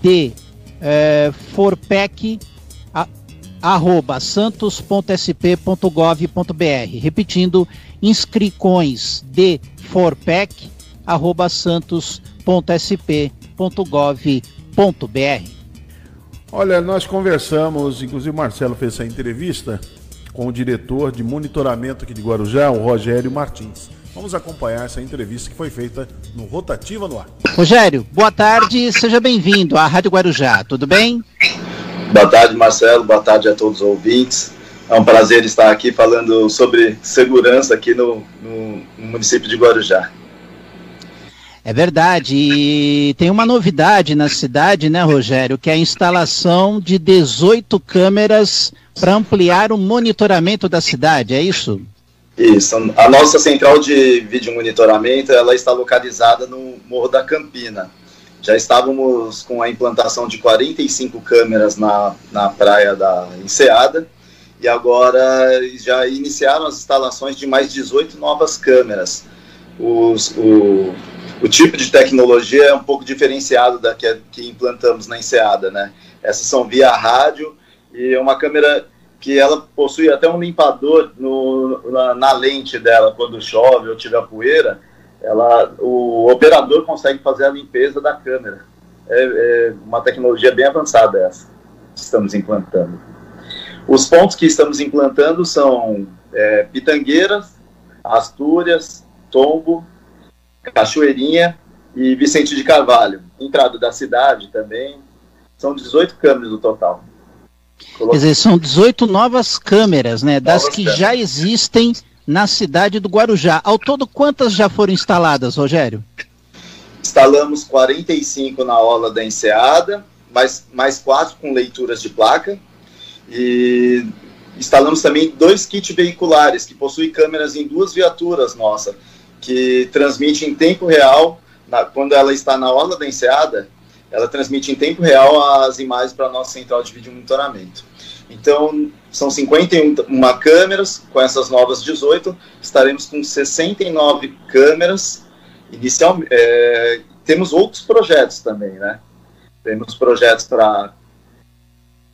de é, forpec arroba santos.sp.gov.br. Repetindo, inscrições de forpec arroba santos.sp.gov.br. Olha, nós conversamos, inclusive o Marcelo fez essa entrevista com o diretor de monitoramento aqui de Guarujá, o Rogério Martins. Vamos acompanhar essa entrevista que foi feita no Rotativa no Ar. Rogério, boa tarde, seja bem-vindo à Rádio Guarujá, tudo bem? Boa tarde, Marcelo, boa tarde a todos os ouvintes. É um prazer estar aqui falando sobre segurança aqui no, no, no município de Guarujá. É verdade, e tem uma novidade na cidade, né, Rogério, que é a instalação de 18 câmeras para ampliar o monitoramento da cidade, é isso? Isso. A nossa central de vídeo monitoramento ela está localizada no Morro da Campina. Já estávamos com a implantação de 45 câmeras na, na praia da Enseada e agora já iniciaram as instalações de mais 18 novas câmeras. Os, o, o tipo de tecnologia é um pouco diferenciado da que, que implantamos na Enseada, né? Essas são via rádio e é uma câmera que ela possui até um limpador no, na, na, lente dela quando chove ou tiver poeira, ela, o operador consegue fazer a limpeza da câmera. É, é uma tecnologia bem avançada essa que estamos implantando. Os pontos que estamos implantando são é, Pitangueiras, Astúrias, Tombo, Cachoeirinha e Vicente de Carvalho. Entrada da cidade também. São 18 câmeras no total. Quer dizer, são 18 novas câmeras, né? Das novas que câmeras. já existem na cidade do Guarujá. Ao todo, quantas já foram instaladas, Rogério? Instalamos 45 na Ola da Enseada, mais, mais quatro com leituras de placa. E instalamos também dois kits veiculares, que possuem câmeras em duas viaturas nossa, que transmite em tempo real, na, quando ela está na Orla da Enseada, ela transmite em tempo real as imagens para a nossa central de vídeo monitoramento. Então, são 51 câmeras, com essas novas 18, estaremos com 69 câmeras inicial, é, temos outros projetos também, né? Temos projetos para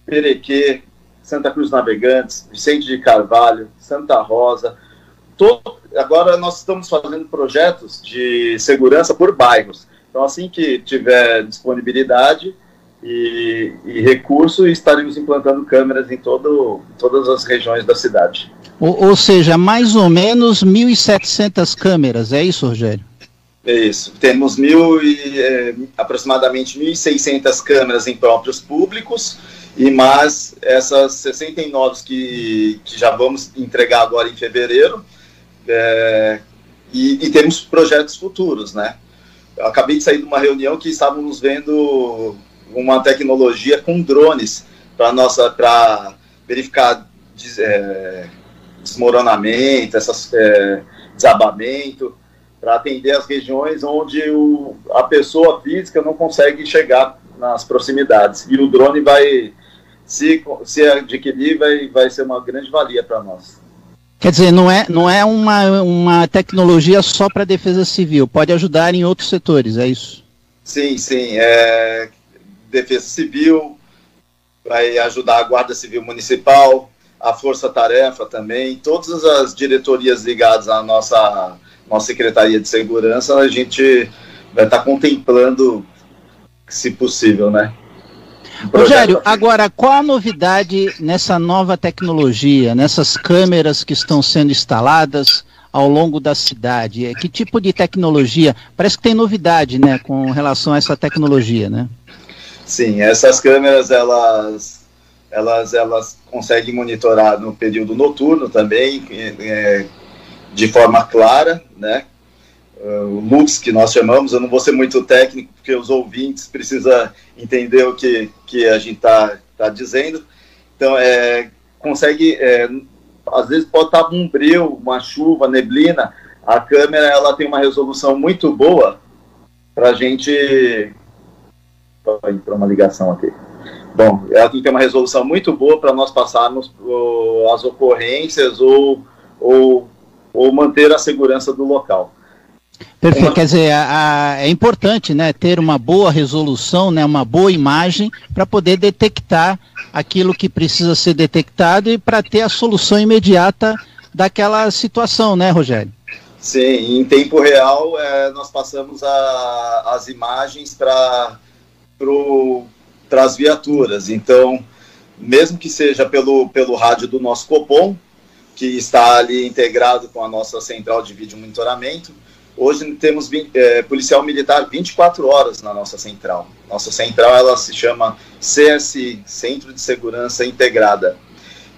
Perequê, Santa Cruz Navegantes, Vicente de Carvalho, Santa Rosa. Todo, agora nós estamos fazendo projetos de segurança por bairros. Então, assim que tiver disponibilidade e, e recurso, estaremos implantando câmeras em todo, todas as regiões da cidade. Ou, ou seja, mais ou menos 1.700 câmeras, é isso, Rogério? É isso. Temos mil e, é, aproximadamente 1.600 câmeras em próprios públicos, e mais essas 69 que, que já vamos entregar agora em fevereiro, é, e, e, temos projetos futuros, né? Eu acabei de sair de uma reunião que estávamos vendo uma tecnologia com drones para nossa para verificar é, desmoronamento, essas, é, desabamento, para atender as regiões onde o, a pessoa física não consegue chegar nas proximidades. E o drone vai, se, se adquirir, vai, vai ser uma grande valia para nós. Quer dizer, não é, não é uma, uma tecnologia só para defesa civil, pode ajudar em outros setores, é isso? Sim, sim. É, defesa civil, vai ajudar a Guarda Civil Municipal, a Força Tarefa também, todas as diretorias ligadas à nossa, nossa Secretaria de Segurança, a gente vai estar contemplando, se possível, né? Rogério, agora qual a novidade nessa nova tecnologia, nessas câmeras que estão sendo instaladas ao longo da cidade? Que tipo de tecnologia? Parece que tem novidade, né, com relação a essa tecnologia, né? Sim, essas câmeras elas elas elas conseguem monitorar no período noturno também, é, de forma clara, né? O lux que nós chamamos, eu não vou ser muito técnico, porque os ouvintes precisam entender o que, que a gente está tá dizendo. Então, é, consegue, é, às vezes pode estar um breu, uma chuva, neblina, a câmera ela tem uma resolução muito boa para a gente... Entrou uma ligação aqui. Bom, ela tem uma resolução muito boa para nós passarmos as ocorrências ou, ou, ou manter a segurança do local. Perfeito, quer dizer, a, a, é importante né, ter uma boa resolução, né, uma boa imagem para poder detectar aquilo que precisa ser detectado e para ter a solução imediata daquela situação, né, Rogério? Sim, em tempo real é, nós passamos a, as imagens para as viaturas. Então, mesmo que seja pelo, pelo rádio do nosso Copom, que está ali integrado com a nossa central de vídeo monitoramento, Hoje temos é, policial militar 24 horas na nossa central. Nossa central ela se chama CSI, Centro de Segurança Integrada.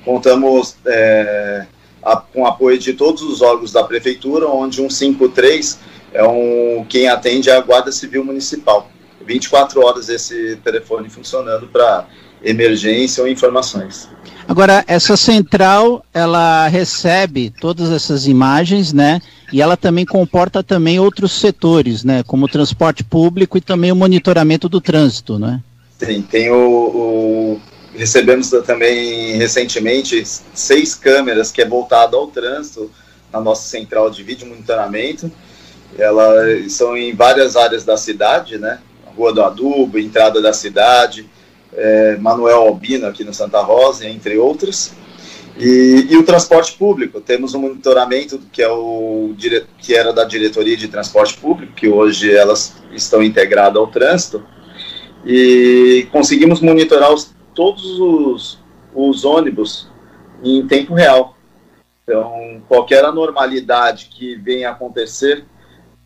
Contamos é, a, com apoio de todos os órgãos da prefeitura, onde 153 é um quem atende a Guarda Civil Municipal. 24 horas esse telefone funcionando para emergência ou informações. Agora, essa central, ela recebe todas essas imagens, né? E ela também comporta também outros setores, né? Como o transporte público e também o monitoramento do trânsito, né? Sim, tem o, o recebemos também recentemente seis câmeras que é voltada ao trânsito na nossa central de vídeo monitoramento. Elas são em várias áreas da cidade, né? Rua do Adubo, entrada da cidade, é, Manuel Albino aqui no Santa Rosa, entre outros. E, e, o transporte público, temos um monitoramento que, é o, que era da diretoria de transporte público, que hoje elas estão integradas ao trânsito, e conseguimos monitorar os, todos os, os ônibus em tempo real. Então, qualquer anormalidade que venha acontecer,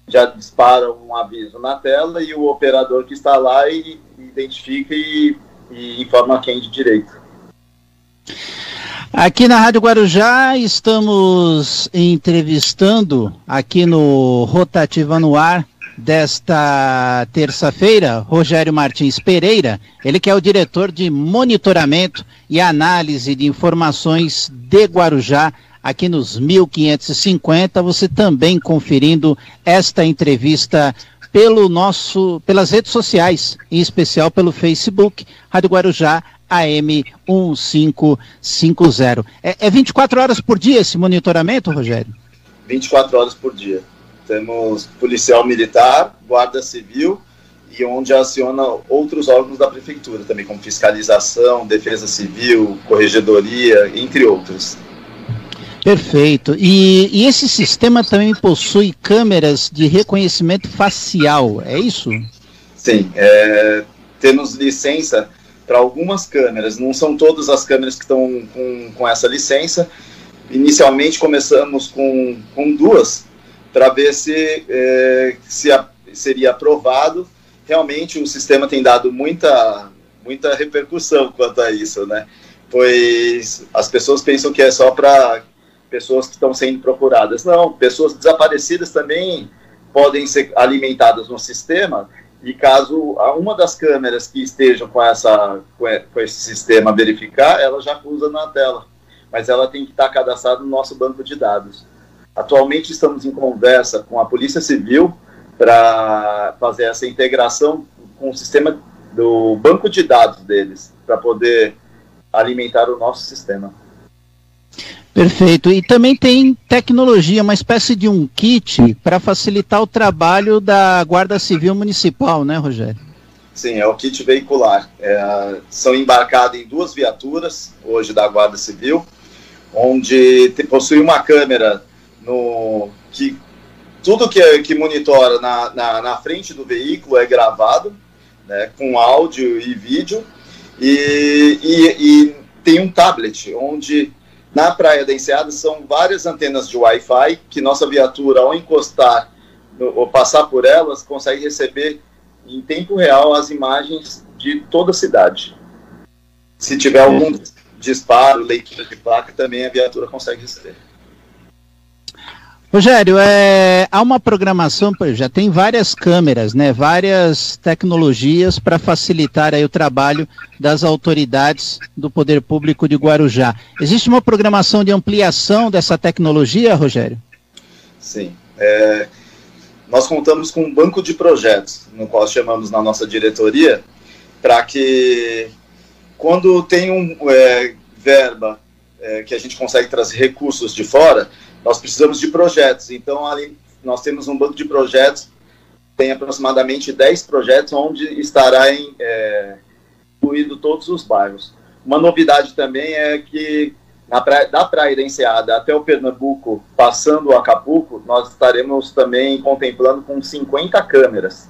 já dispara um aviso na tela e o operador que está lá e, identifica e e informa quem de direito. Aqui na Rádio Guarujá estamos entrevistando aqui no Rotativa no Ar desta terça-feira, Rogério Martins Pereira, ele que é o diretor de monitoramento e análise de informações de Guarujá, aqui nos 1550, você também conferindo esta entrevista pelo nosso, pelas redes sociais, em especial pelo Facebook, Rádio Guarujá AM 1550. É, é 24 horas por dia esse monitoramento, Rogério? 24 horas por dia. Temos policial militar, guarda civil e onde aciona outros órgãos da prefeitura também, como fiscalização, defesa civil, corregedoria, entre outros. Perfeito. E, e, esse sistema também possui câmeras de reconhecimento facial, é isso? Sim. É, temos licença para algumas câmeras, não são todas as câmeras que estão com, com essa licença. Inicialmente começamos com, com duas, para ver se, é, se a, seria aprovado. Realmente o sistema tem dado muita, muita repercussão quanto a isso, né? Pois as pessoas pensam que é só para pessoas que estão sendo procuradas. Não, pessoas desaparecidas também podem ser alimentadas no sistema e caso uma das câmeras que estejam com, essa, com esse sistema verificar, ela já usa na tela. Mas ela tem que estar cadastrada no nosso banco de dados. Atualmente estamos em conversa com a Polícia Civil para fazer essa integração com o sistema do banco de dados deles, para poder alimentar o nosso sistema. Perfeito. E também tem tecnologia, uma espécie de um kit para facilitar o trabalho da Guarda Civil Municipal, né, Rogério? Sim, é o kit veicular. É, são embarcados em duas viaturas, hoje da Guarda Civil, onde te, possui uma câmera no que tudo que, que monitora na, na, na frente do veículo é gravado, né, com áudio e vídeo, e, e, e tem um tablet onde na Praia da Enseada são várias antenas de Wi-Fi que nossa viatura, ao encostar ou passar por elas, consegue receber em tempo real as imagens de toda a cidade. Se tiver algum disparo, leitura de placa, também a viatura consegue receber. Rogério, é, há uma programação, já tem várias câmeras, né, várias tecnologias para facilitar aí o trabalho das autoridades do Poder Público de Guarujá. Existe uma programação de ampliação dessa tecnologia, Rogério? Sim. É, nós contamos com um banco de projetos, no qual chamamos na nossa diretoria, para que quando tem um é, verba é, que a gente consegue trazer recursos de fora, nós precisamos de projetos. Então, ali nós temos um banco de projetos, tem aproximadamente 10 projetos, onde estará é, incluído todos os bairros. Uma novidade também é que praia, da Praia da Enseada até o Pernambuco, passando o Acapulco, nós estaremos também contemplando com 50 câmeras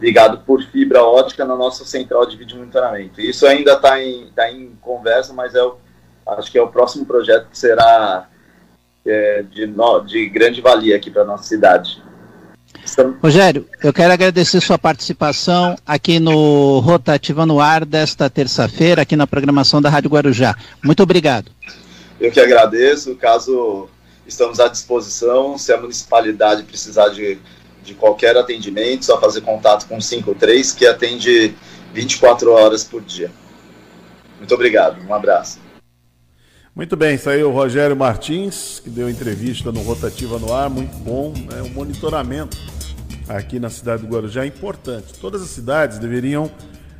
ligado por fibra ótica na nossa central de vídeo monitoramento. Isso ainda está em, tá em conversa, mas é o, acho que é o próximo projeto que será é, de, de grande valia aqui para nossa cidade. Rogério, eu quero agradecer sua participação aqui no Rotativa no Ar desta terça-feira, aqui na programação da Rádio Guarujá. Muito obrigado. Eu que agradeço. Caso estamos à disposição, se a municipalidade precisar de, de qualquer atendimento, só fazer contato com o 53, que atende 24 horas por dia. Muito obrigado. Um abraço. Muito bem, saiu o Rogério Martins, que deu entrevista no Rotativa no Ar, muito bom. Né? O monitoramento aqui na cidade do Guarujá é importante. Todas as cidades deveriam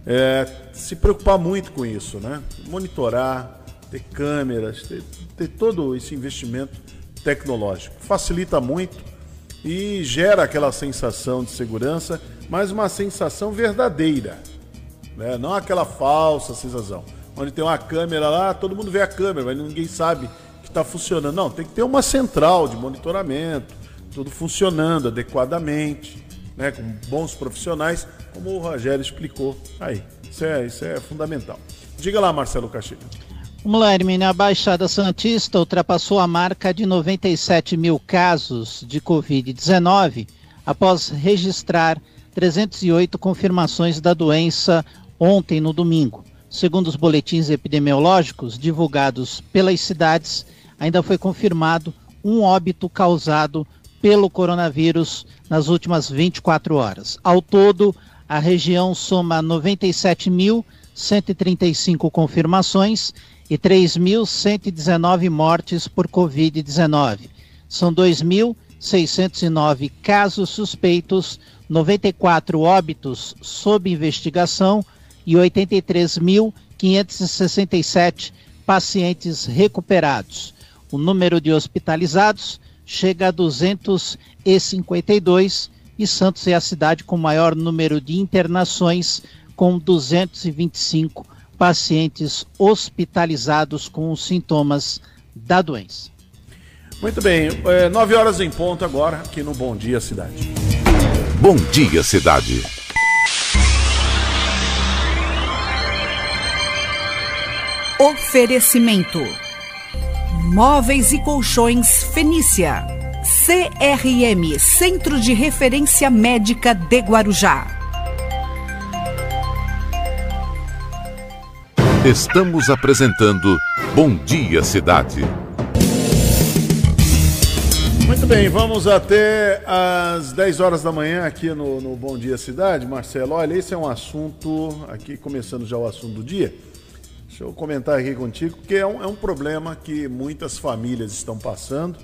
é, se preocupar muito com isso, né? Monitorar, ter câmeras, ter, ter todo esse investimento tecnológico. Facilita muito e gera aquela sensação de segurança, mas uma sensação verdadeira, né? não aquela falsa sensação onde tem uma câmera lá, todo mundo vê a câmera, mas ninguém sabe que está funcionando. Não, tem que ter uma central de monitoramento, tudo funcionando adequadamente, né, com bons profissionais, como o Rogério explicou aí. Isso é, isso é fundamental. Diga lá, Marcelo Castilho. Vamos lá, Hermine. A Baixada Santista ultrapassou a marca de 97 mil casos de Covid-19 após registrar 308 confirmações da doença ontem, no domingo. Segundo os boletins epidemiológicos divulgados pelas cidades, ainda foi confirmado um óbito causado pelo coronavírus nas últimas 24 horas. Ao todo, a região soma 97.135 confirmações e 3.119 mortes por Covid-19. São 2.609 casos suspeitos, 94 óbitos sob investigação e 83.567 pacientes recuperados. O número de hospitalizados chega a 252 e Santos é a cidade com maior número de internações, com 225 pacientes hospitalizados com os sintomas da doença. Muito bem, é, 9 horas em ponto agora, aqui no Bom Dia Cidade. Bom Dia Cidade. Oferecimento: Móveis e Colchões Fenícia. CRM Centro de Referência Médica de Guarujá. Estamos apresentando Bom Dia Cidade. Muito bem, vamos até às 10 horas da manhã aqui no, no Bom Dia Cidade. Marcelo, olha, esse é um assunto, aqui começando já o assunto do dia. Deixa eu comentar aqui contigo, porque é um, é um problema que muitas famílias estão passando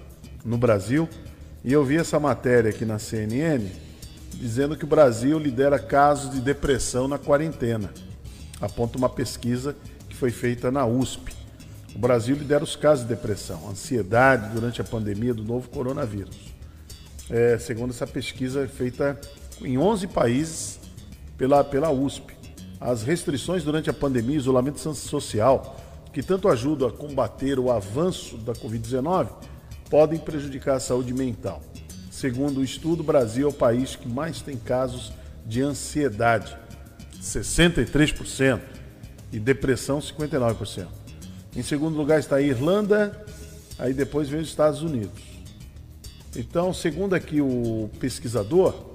no Brasil. E eu vi essa matéria aqui na CNN dizendo que o Brasil lidera casos de depressão na quarentena. Aponta uma pesquisa que foi feita na USP. O Brasil lidera os casos de depressão, ansiedade durante a pandemia do novo coronavírus. É, segundo essa pesquisa feita em 11 países pela, pela USP. As restrições durante a pandemia, isolamento social, que tanto ajudam a combater o avanço da Covid-19, podem prejudicar a saúde mental. Segundo o estudo, o Brasil é o país que mais tem casos de ansiedade, 63%, e depressão, 59%. Em segundo lugar está a Irlanda, aí depois vem os Estados Unidos. Então, segundo aqui o pesquisador,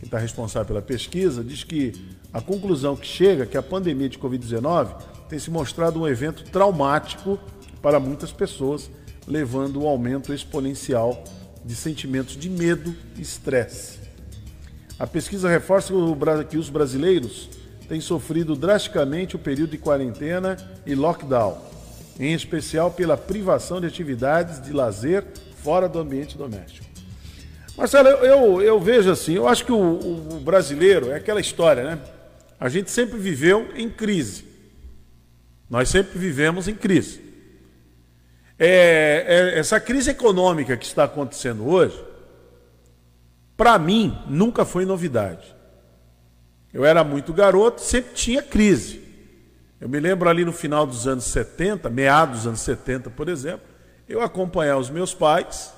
que está responsável pela pesquisa, diz que a conclusão que chega é que a pandemia de Covid-19 tem se mostrado um evento traumático para muitas pessoas, levando um aumento exponencial de sentimentos de medo e estresse. A pesquisa reforça que os brasileiros têm sofrido drasticamente o período de quarentena e lockdown, em especial pela privação de atividades de lazer fora do ambiente doméstico. Marcelo, eu, eu, vejo assim, eu acho que o, o, brasileiro é aquela história, né? A gente sempre viveu em crise. Nós sempre vivemos em crise. É, é, essa crise econômica que está acontecendo hoje, para mim, nunca foi novidade. Eu era muito garoto, sempre tinha crise. Eu me lembro ali no final dos anos 70, meados dos anos 70, por exemplo, eu acompanhar os meus pais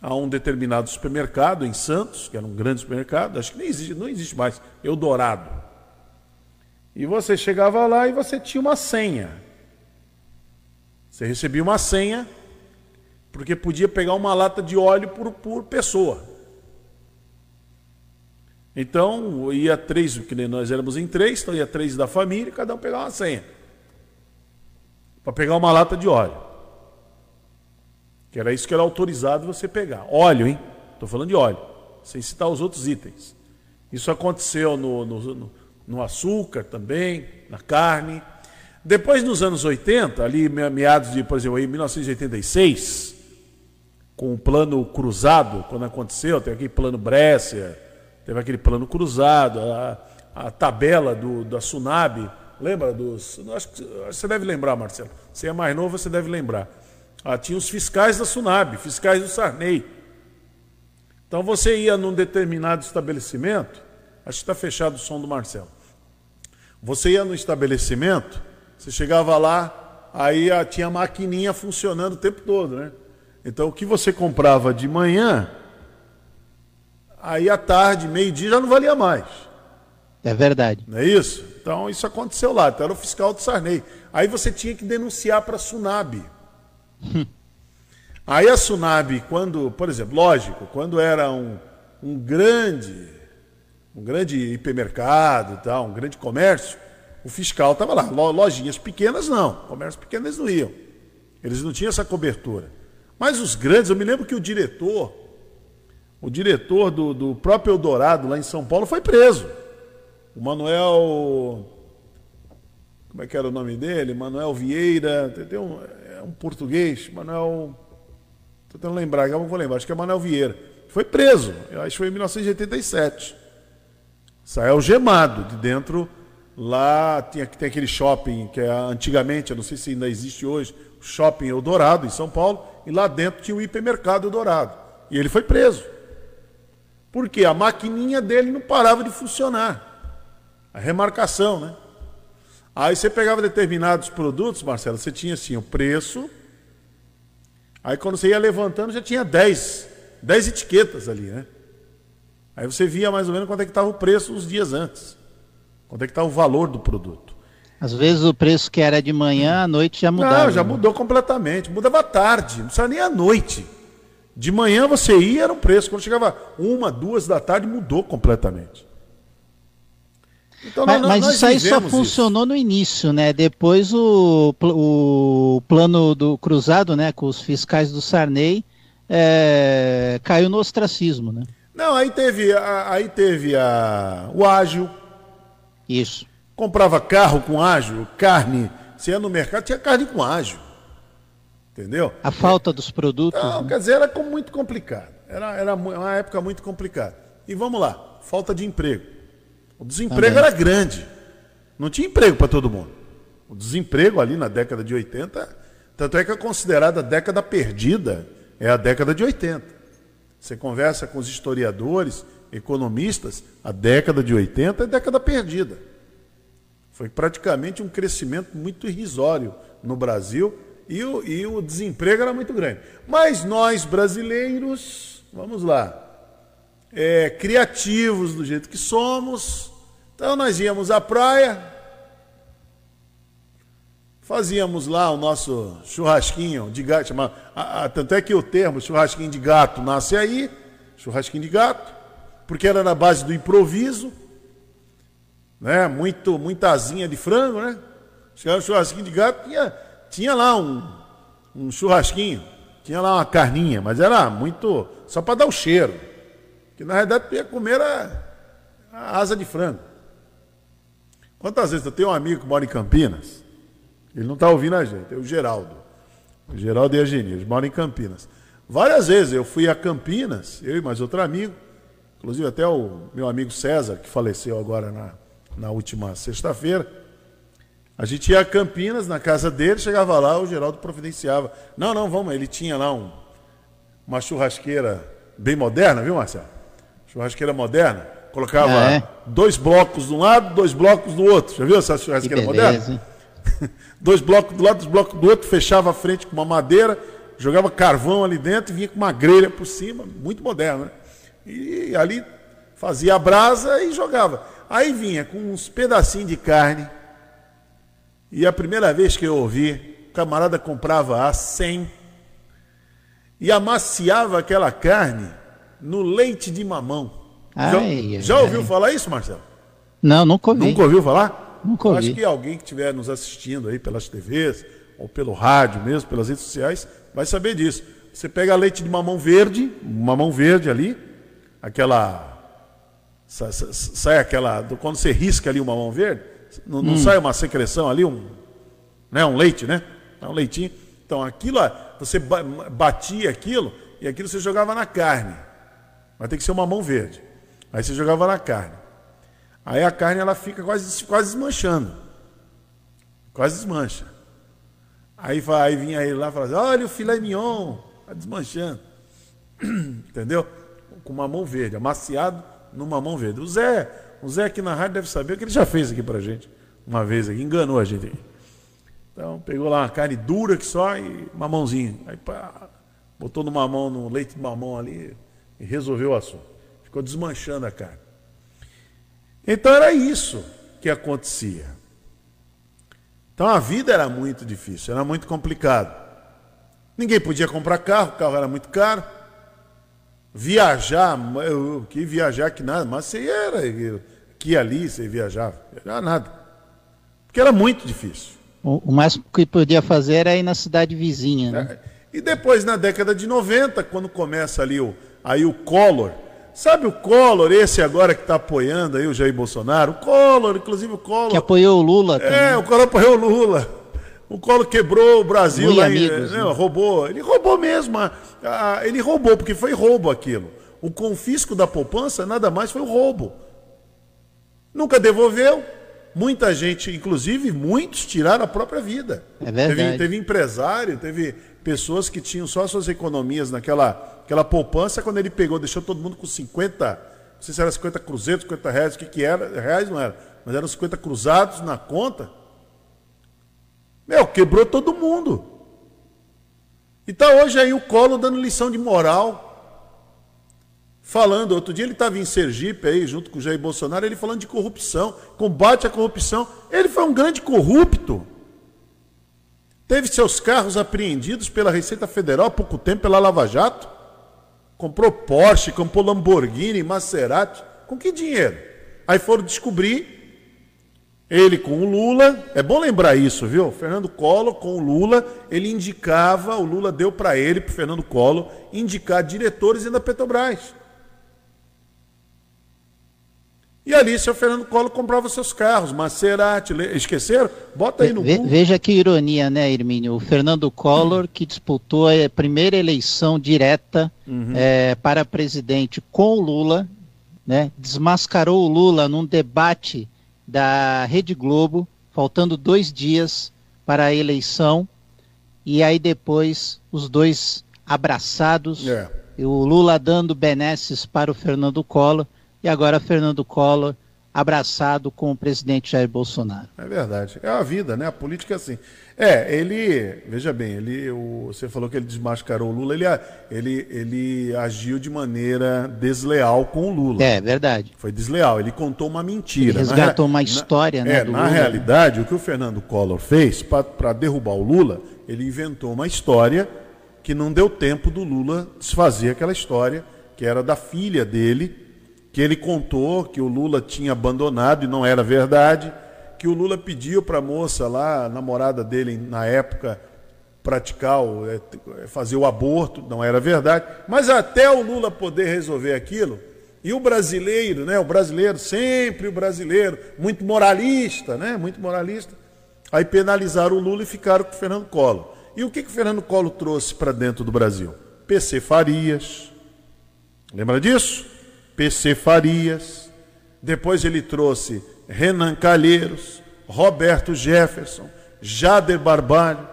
a um determinado supermercado em Santos, que era um grande supermercado, acho que nem existe, não existe mais, Eldorado. E você chegava lá e você tinha uma senha. Você recebia uma senha, porque podia pegar uma lata de óleo por, por pessoa. Então, ia três, que nós éramos em três, então ia três da família, e cada um pegava uma senha. Para pegar uma lata de óleo. Que era isso que era autorizado você pegar. Óleo, hein? Estou falando de óleo, sem citar os outros itens. Isso aconteceu no, no, no, no açúcar também, na carne. Depois, nos anos 80, ali meados de, por exemplo, em 1986, com o plano cruzado, quando aconteceu, tem aqui plano Brescia, Teve aquele plano cruzado, a, a tabela do, da Sunab, lembra dos. Acho que você deve lembrar, Marcelo. Você é mais novo, você deve lembrar. Ah, tinha os fiscais da Sunab, fiscais do Sarney. Então você ia num determinado estabelecimento, acho que está fechado o som do Marcelo. Você ia no estabelecimento, você chegava lá, aí tinha a maquininha funcionando o tempo todo, né? Então o que você comprava de manhã, aí à tarde, meio-dia, já não valia mais. É verdade. Não é isso? Então isso aconteceu lá, então era o fiscal do Sarney. Aí você tinha que denunciar para a Sunab. Aí a Sunab, quando, por exemplo, lógico, quando era um, um grande, um grande hipermercado tal, um grande comércio, o fiscal estava lá. Lojinhas pequenas não, comércios pequenos não iam. Eles não tinham essa cobertura. Mas os grandes, eu me lembro que o diretor o diretor do, do próprio Eldorado, lá em São Paulo, foi preso. O Manuel. Como é que era o nome dele? Manuel Vieira. Um, é um português. Manuel. Estou tentando lembrar, eu vou lembrar. Acho que é Manuel Vieira. Foi preso. Eu acho que foi em 1987. Saiu gemado de dentro. Lá tinha, tem aquele shopping que é, antigamente, eu não sei se ainda existe hoje, Shopping Eldorado, em São Paulo, e lá dentro tinha o hipermercado Eldorado. E ele foi preso. Porque a maquininha dele não parava de funcionar. A remarcação, né? Aí você pegava determinados produtos, Marcelo, você tinha assim o preço. Aí quando você ia levantando já tinha 10, 10 etiquetas ali, né? Aí você via mais ou menos quanto é que estava o preço os dias antes. Quanto é que estava o valor do produto. Às vezes o preço que era de manhã, à noite já mudava. Não, já né? mudou completamente. Mudava à tarde, não precisa nem à noite. De manhã você ia, era um preço. Quando chegava uma, duas da tarde, mudou completamente. Então, mas, nós, mas isso aí só funcionou isso. no início, né? Depois o, o plano do cruzado, né, com os fiscais do Sarney, é, caiu no ostracismo, né? Não, aí teve, aí teve a, o ágil. Isso. Comprava carro com ágil, carne. Você ia no mercado, tinha carne com ágil. Entendeu? A falta dos produtos. Não, né? quer dizer, era muito complicado. Era, era uma época muito complicada. E vamos lá, falta de emprego. O desemprego Também. era grande. Não tinha emprego para todo mundo. O desemprego ali na década de 80, tanto é que é considerada a década perdida, é a década de 80. Você conversa com os historiadores, economistas, a década de 80 é década perdida. Foi praticamente um crescimento muito irrisório no Brasil e o, e o desemprego era muito grande. Mas nós brasileiros, vamos lá, é, criativos do jeito que somos, então nós íamos à praia, fazíamos lá o nosso churrasquinho de gato, chama, a, a, tanto é que o termo churrasquinho de gato nasce aí, churrasquinho de gato, porque era na base do improviso, né? Muito, muita asinha de frango, né? Chegava o churrasquinho de gato, tinha tinha lá um, um churrasquinho, tinha lá uma carninha, mas era muito. só para dar o cheiro. Que na realidade tu ia comer a, a asa de frango. Quantas vezes eu tenho um amigo que mora em Campinas, ele não está ouvindo a gente, é o Geraldo. O Geraldo e a Geni, eles moram em Campinas. Várias vezes eu fui a Campinas, eu e mais outro amigo, inclusive até o meu amigo César, que faleceu agora na, na última sexta-feira. A gente ia a Campinas, na casa dele, chegava lá, o Geraldo providenciava. Não, não, vamos, ele tinha lá um, uma churrasqueira bem moderna, viu, Marcelo? Churrasqueira moderna. Colocava é. dois blocos de um lado, dois blocos do outro. Já viu essa churrasqueira moderna? dois blocos do lado, dois blocos do outro, fechava a frente com uma madeira, jogava carvão ali dentro e vinha com uma grelha por cima, muito moderna. Né? E ali fazia a brasa e jogava. Aí vinha com uns pedacinhos de carne e a primeira vez que eu ouvi, o camarada comprava a 100 e amaciava aquela carne no leite de mamão. Ai, já, já ai, ouviu ai. falar isso, Marcelo? Não, nunca ouvi. Nunca ouviu falar? Nunca ouvi. Acho que alguém que estiver nos assistindo aí pelas TVs, ou pelo rádio mesmo, pelas redes sociais, vai saber disso. Você pega leite de mamão verde, mamão verde ali, aquela. Sai, aquela. Quando você risca ali o mamão verde, não, não hum. sai uma secreção ali, um, né, um leite, né? É um leitinho. Então aquilo, você batia aquilo e aquilo você jogava na carne. Vai ter que ser uma mão verde. Aí você jogava na carne. Aí a carne ela fica quase, quase desmanchando. Quase desmancha. Aí, vai, aí vinha ele lá e assim, olha o filé mignon, está desmanchando. Entendeu? Com uma mão verde, amaciado numa mão verde. O Zé, o Zé aqui na rádio deve saber o que ele já fez aqui pra gente. Uma vez aqui, enganou a gente. Então, pegou lá uma carne dura que só e mamãozinho. Aí pá, botou no mamão, no leite de mamão ali e resolveu o assunto. Ficou desmanchando a carne. Então era isso que acontecia. Então a vida era muito difícil, era muito complicado. Ninguém podia comprar carro, o carro era muito caro. Viajar, eu, que viajar que nada, mas você era que ali você viajava, era nada. Porque era muito difícil. O, o mais que podia fazer era ir na cidade vizinha. Né? É. E depois, na década de 90, quando começa ali o, aí o Collor, sabe o Collor, esse agora que está apoiando aí o Jair Bolsonaro? O Collor, inclusive o Collor. Que apoiou o Lula também. É, o Collor apoiou o Lula. O Collor quebrou o Brasil Muito lá amigos, em, né? roubou. Ele roubou mesmo. A, a, ele roubou, porque foi roubo aquilo. O confisco da poupança nada mais foi o roubo. Nunca devolveu, Muita gente, inclusive muitos, tiraram a própria vida. É verdade. Teve, teve empresário, teve pessoas que tinham só suas economias naquela aquela poupança, quando ele pegou, deixou todo mundo com 50, não sei se era 50 cruzeiros, 50 reais, o que, que era, reais não era, mas eram 50 cruzados na conta. Meu, quebrou todo mundo. E tá hoje aí o Colo dando lição de moral falando, outro dia ele estava em Sergipe aí, junto com o Jair Bolsonaro, ele falando de corrupção, combate à corrupção. Ele foi um grande corrupto. Teve seus carros apreendidos pela Receita Federal há pouco tempo, pela Lava Jato. Comprou Porsche, comprou Lamborghini, Maserati. Com que dinheiro? Aí foram descobrir ele com o Lula, é bom lembrar isso, viu? Fernando Collor com o Lula, ele indicava, o Lula deu para ele, para Fernando Collor, indicar diretores da Petrobras. E ali, seu Fernando Collor comprava seus carros, Maserati, esqueceram? Bota aí no Ve, Veja que ironia, né, Hermínio? O Fernando Collor, que disputou a primeira eleição direta uhum. é, para presidente com o Lula, né, desmascarou o Lula num debate da Rede Globo, faltando dois dias para a eleição, e aí depois os dois abraçados, é. o Lula dando benesses para o Fernando Collor e agora Fernando Collor abraçado com o presidente Jair Bolsonaro. É verdade. É a vida, né? A política é assim. É, ele, veja bem, ele, o, você falou que ele desmascarou o Lula, ele, ele, ele agiu de maneira desleal com o Lula. É, verdade. Foi desleal, ele contou uma mentira. Ele resgatou na, uma história, na, né? É, na Lula. realidade, o que o Fernando Collor fez para derrubar o Lula, ele inventou uma história que não deu tempo do Lula desfazer aquela história, que era da filha dele, que ele contou que o Lula tinha abandonado e não era verdade, que o Lula pediu para a moça lá, a namorada dele na época, praticar, o, é, fazer o aborto, não era verdade, mas até o Lula poder resolver aquilo, e o brasileiro, né, o brasileiro, sempre o brasileiro, muito moralista, né, muito moralista, aí penalizaram o Lula e ficaram com o Fernando Collor. E o que, que o Fernando Collor trouxe para dentro do Brasil? PC Farias, lembra disso? PC Farias, depois ele trouxe Renan Calheiros, Roberto Jefferson, Jader Barbalho.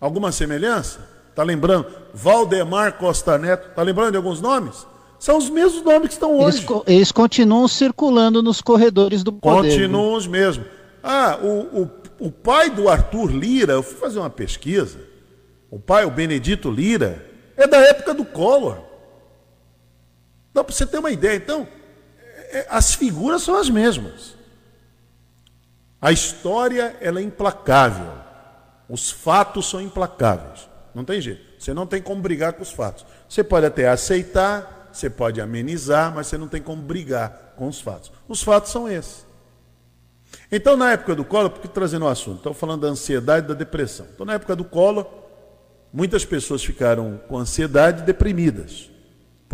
Alguma semelhança? Está lembrando? Valdemar Costa Neto. Está lembrando de alguns nomes? São os mesmos nomes que estão hoje. Eles, eles continuam circulando nos corredores do poder. Continuam os mesmos. Ah, o, o, o pai do Arthur Lira, eu fui fazer uma pesquisa. O pai, o Benedito Lira, é da época do Collor. Dá para você ter uma ideia. Então, é, as figuras são as mesmas. A história ela é implacável. Os fatos são implacáveis. Não tem jeito. Você não tem como brigar com os fatos. Você pode até aceitar, você pode amenizar, mas você não tem como brigar com os fatos. Os fatos são esses. Então, na época do Collor, porque trazendo o assunto, estou falando da ansiedade e da depressão. Então, na época do Collor, muitas pessoas ficaram com ansiedade e deprimidas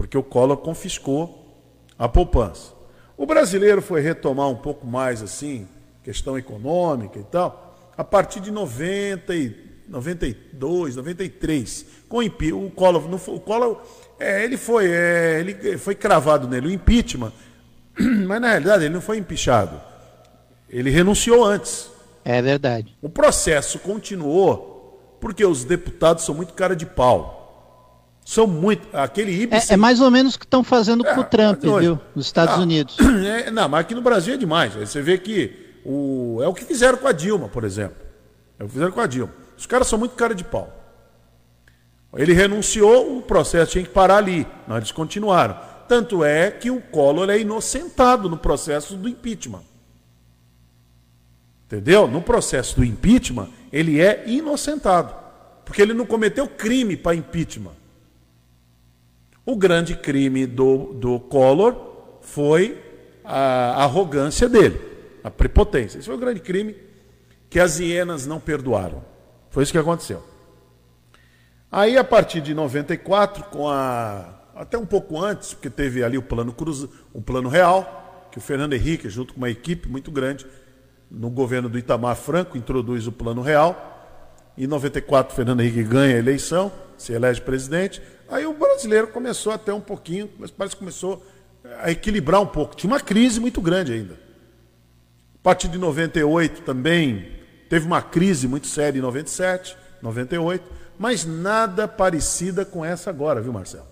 porque o Collor confiscou a poupança. O brasileiro foi retomar um pouco mais assim, questão econômica e tal, a partir de 90 e 92, 93, com o, o Collor, o Collor é, ele foi, é, ele foi cravado nele o impeachment, mas na realidade ele não foi empichado. Ele renunciou antes. É verdade. O processo continuou porque os deputados são muito cara de pau. São muito. Aquele IBS. É, é mais ou memenos o que estão fazendo é, com o Trump, viu? Nos Estados ah, Unidos. É, não, mas aqui no Brasil é demais. Aí você vê que o, é o que fizeram com a Dilma, por exemplo. É o que fizeram com a Dilma. Os caras são muito cara de pau. Ele renunciou, o processo tinha que parar ali. Nós eles continuaram. Tanto é que o Collor é inocentado no processo do impeachment. Entendeu? No processo do impeachment, ele é inocentado. Porque ele não cometeu crime para impeachment. O grande crime do, do Collor foi a arrogância dele, a prepotência. Esse foi o grande crime que as hienas não perdoaram. Foi isso que aconteceu. Aí, a partir de 94, com a. Até um pouco antes, porque teve ali o plano Cruz, o plano real, que o Fernando Henrique, junto com uma equipe muito grande, no governo do Itamar Franco, introduz o plano real. Em 94, Fernando Henrique ganha a eleição, se elege presidente. Aí o brasileiro começou até um pouquinho, mas parece que começou a equilibrar um pouco. Tinha uma crise muito grande ainda. A partir de 98 também teve uma crise muito séria em 97, 98, mas nada parecida com essa agora, viu, Marcelo?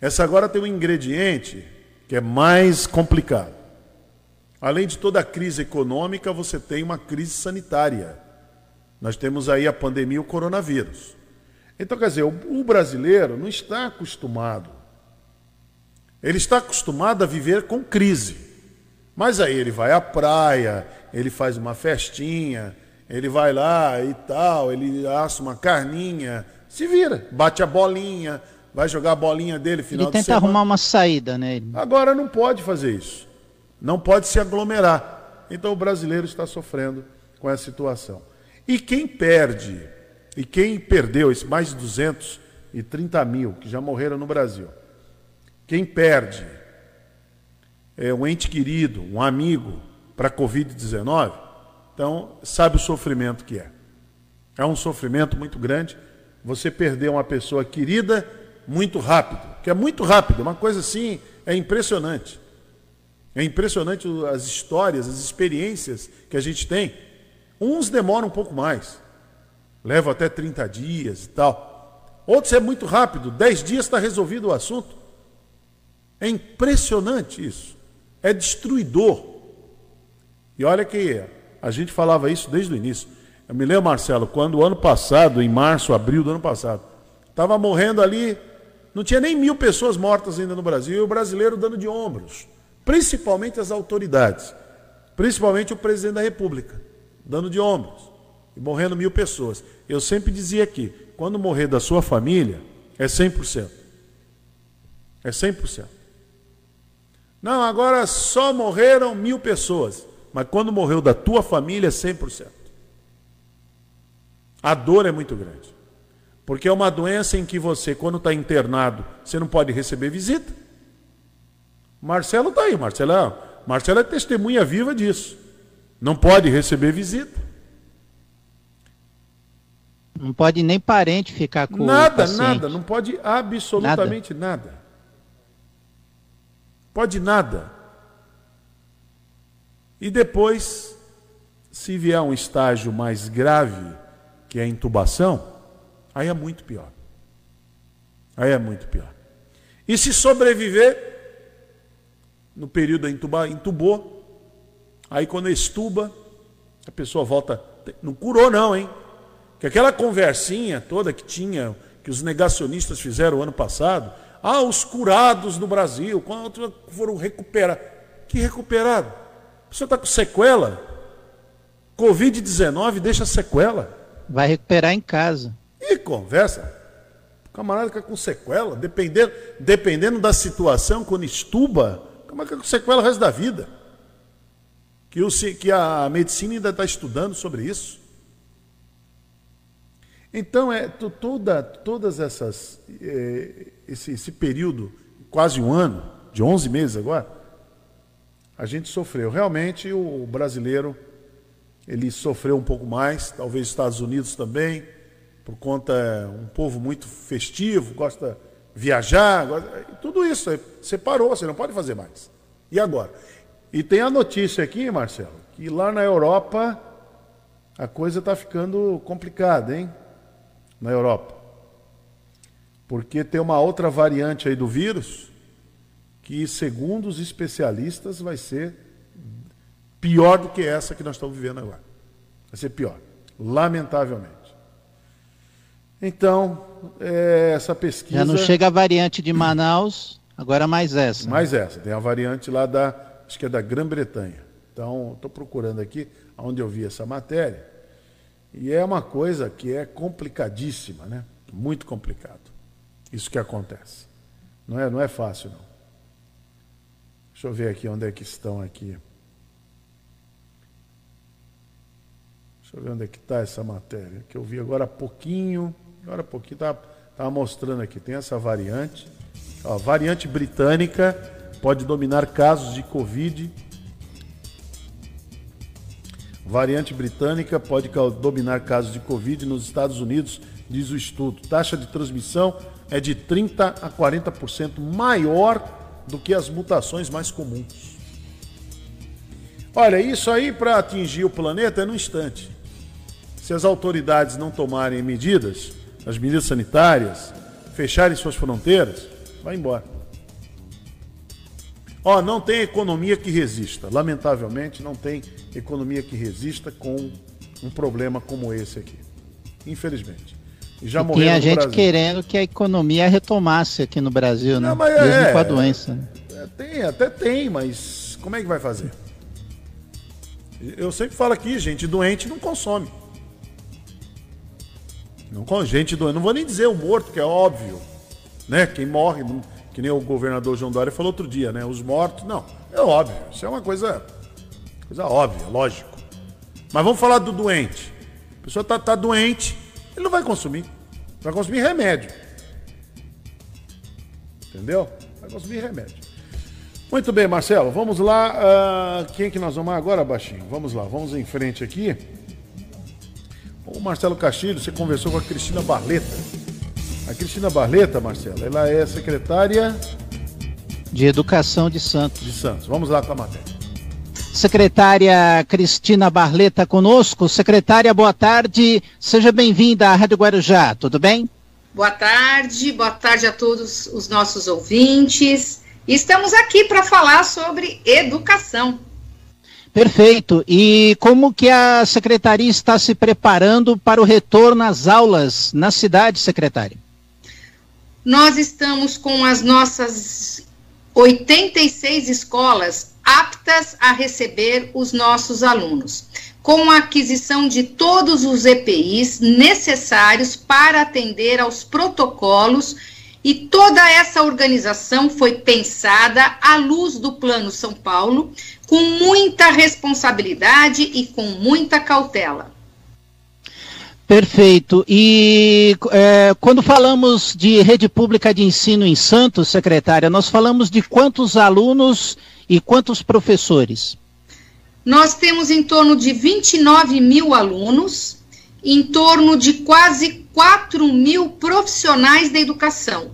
Essa agora tem um ingrediente que é mais complicado. Além de toda a crise econômica, você tem uma crise sanitária. Nós temos aí a pandemia e o coronavírus. Então, quer dizer, o, brasileiro não está acostumado. Ele está acostumado a viver com crise. Mas aí ele vai à praia, ele faz uma festinha, ele vai lá e tal, ele assa uma carninha, se vira, bate a bolinha, vai jogar a bolinha dele final ele tenta semana. arrumar uma saída, né? Agora não pode fazer isso. Não pode se aglomerar. Então o brasileiro está sofrendo com essa situação. E quem perde, e quem perdeu, esses mais de 230 mil que já morreram no Brasil, quem perde é um ente querido, um amigo para a Covid-19, então sabe o sofrimento que é. É um sofrimento muito grande você perder uma pessoa querida muito rápido, que é muito rápido, uma coisa assim, é impressionante. É impressionante as histórias, as experiências que a gente tem. Uns demoram um pouco mais, levam até 30 dias e tal. Outros é muito rápido, 10 dias está resolvido o assunto. É impressionante isso. É destruidor. E olha que a gente falava isso desde o início. Eu me lembro, Marcelo, quando o ano passado, em março, abril do ano passado, estava morrendo ali não tinha nem mil pessoas mortas ainda no Brasil e o brasileiro dando de ombros. Principalmente as autoridades. Principalmente o presidente da República, dando de ombros. E morrendo mil pessoas. Eu sempre dizia aqui: quando morrer da sua família, é 100%. É 100%. Não, agora só morreram mil pessoas. Mas quando morreu da tua família, é 100%. A dor é muito grande. Porque é uma doença em que você, quando está internado, você não pode receber visita. Marcelo está aí, Marcelo, é, Marcelo é testemunha viva disso. Não pode receber visita. Não pode nem parente ficar com nada, o Nada, nada, não pode absolutamente nada. nada. Pode nada. E depois, se vier um estágio mais grave, que é a intubação, Aí é muito pior. Aí é muito pior. E se sobreviver, no período da intubar, intubou, aí quando estuba, a pessoa volta. Não curou, não, hein? Que aquela conversinha toda que tinha, que os negacionistas fizeram ano passado, ah, os curados no Brasil, quanto foram recuperar. Que recuperado? A pessoa está com sequela. Covid-19 deixa sequela. Vai recuperar em casa. E conversa. O camarada fica com sequela, dependendo, dependendo da situação, quando estuba, o camarada fica com sequela o resto da vida. Que, o, que a medicina ainda está estudando sobre isso. Então, é, toda, todas essas, é, esse, esse período, quase um ano, de 11 meses agora, a gente sofreu. Realmente, o brasileiro, ele sofreu um pouco mais, talvez os Estados Unidos também, por conta é um povo muito festivo, gosta de viajar, gosta, tudo isso você parou, você não pode fazer mais. E agora? E tem a notícia aqui, Marcelo, que lá na Europa a coisa está ficando complicada, hein? Na Europa. Porque tem uma outra variante aí do vírus que, segundo os especialistas, vai ser pior do que essa que nós estamos vivendo agora. Vai ser pior, lamentavelmente. Então, é, essa pesquisa. Já não chega a variante de Manaus, agora mais essa. Mais essa. Tem a variante lá da, acho que é da Grã-Bretanha. Então, estou procurando aqui onde eu vi essa matéria. E é uma coisa que é complicadíssima, né? Muito complicado. Isso que acontece. Não é, não é fácil, não. Deixa eu ver aqui onde é que estão aqui. Deixa eu ver onde é que está essa matéria, que eu vi agora há pouquinho. Agora há pouquinho estava tá, mostrando aqui, tem essa variante. A variante britânica pode dominar casos de Covid. Variante britânica pode dominar casos de Covid nos Estados Unidos, diz o estudo. Taxa de transmissão é de 30 a 40% maior do que as mutações mais comuns. Olha, isso aí para atingir o planeta é no instante. Se as autoridades não tomarem medidas, as medidas sanitárias, fecharem suas fronteiras, vai embora. Ó, não tem economia que resista. Lamentavelmente, não tem economia que resista com um problema como esse aqui. Infelizmente. E já e tinha gente Brasil. querendo que a economia retomasse aqui no Brasil, né? Não, Mesmo é, com a doença. Né? É, tem, até tem, mas como é que vai fazer? Eu sempre falo aqui, gente doente não consome. Não gente doente. Não vou nem dizer o morto, que é óbvio. Né? Quem morre, que nem o governador João Dória falou outro dia, né? Os mortos, não. É óbvio. Isso é uma coisa, coisa óbvia, lógico. Mas vamos falar do doente. A pessoa está tá doente, ele não vai consumir. Vai consumir remédio. Entendeu? Vai consumir remédio. Muito bem, Marcelo. Vamos lá. Uh, quem é que nós vamos agora, Baixinho? Vamos lá, vamos em frente aqui. O Marcelo Castilho, você conversou com a Cristina Barleta. A Cristina Barleta, Marcelo, ela é secretária de Educação de Santos. De Santos. Vamos lá com a matéria. Secretária Cristina Barleta conosco. Secretária, boa tarde. Seja bem-vinda à Rádio Guarujá, tudo bem? Boa tarde, boa tarde a todos os nossos ouvintes. Estamos aqui para falar sobre educação. Perfeito. E como que a secretaria está se preparando para o retorno às aulas na cidade, secretária? Nós estamos com as nossas 86 escolas aptas a receber os nossos alunos, com a aquisição de todos os EPIs necessários para atender aos protocolos e toda essa organização foi pensada à luz do Plano São Paulo, com muita responsabilidade e com muita cautela. Perfeito. E é, quando falamos de rede pública de ensino em Santos, secretária, nós falamos de quantos alunos e quantos professores? Nós temos em torno de 29 mil alunos, em torno de quase 4 mil profissionais da educação.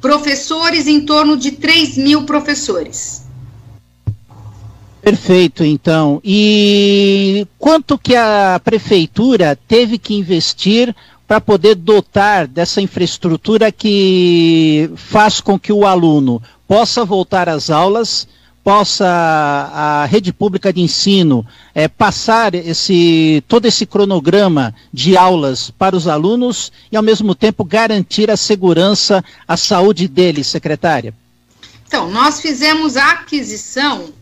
Professores, em torno de 3 mil professores. Perfeito, então. E quanto que a prefeitura teve que investir para poder dotar dessa infraestrutura que faz com que o aluno possa voltar às aulas, possa a rede pública de ensino é, passar esse todo esse cronograma de aulas para os alunos e ao mesmo tempo garantir a segurança, a saúde deles, secretária? Então, nós fizemos a aquisição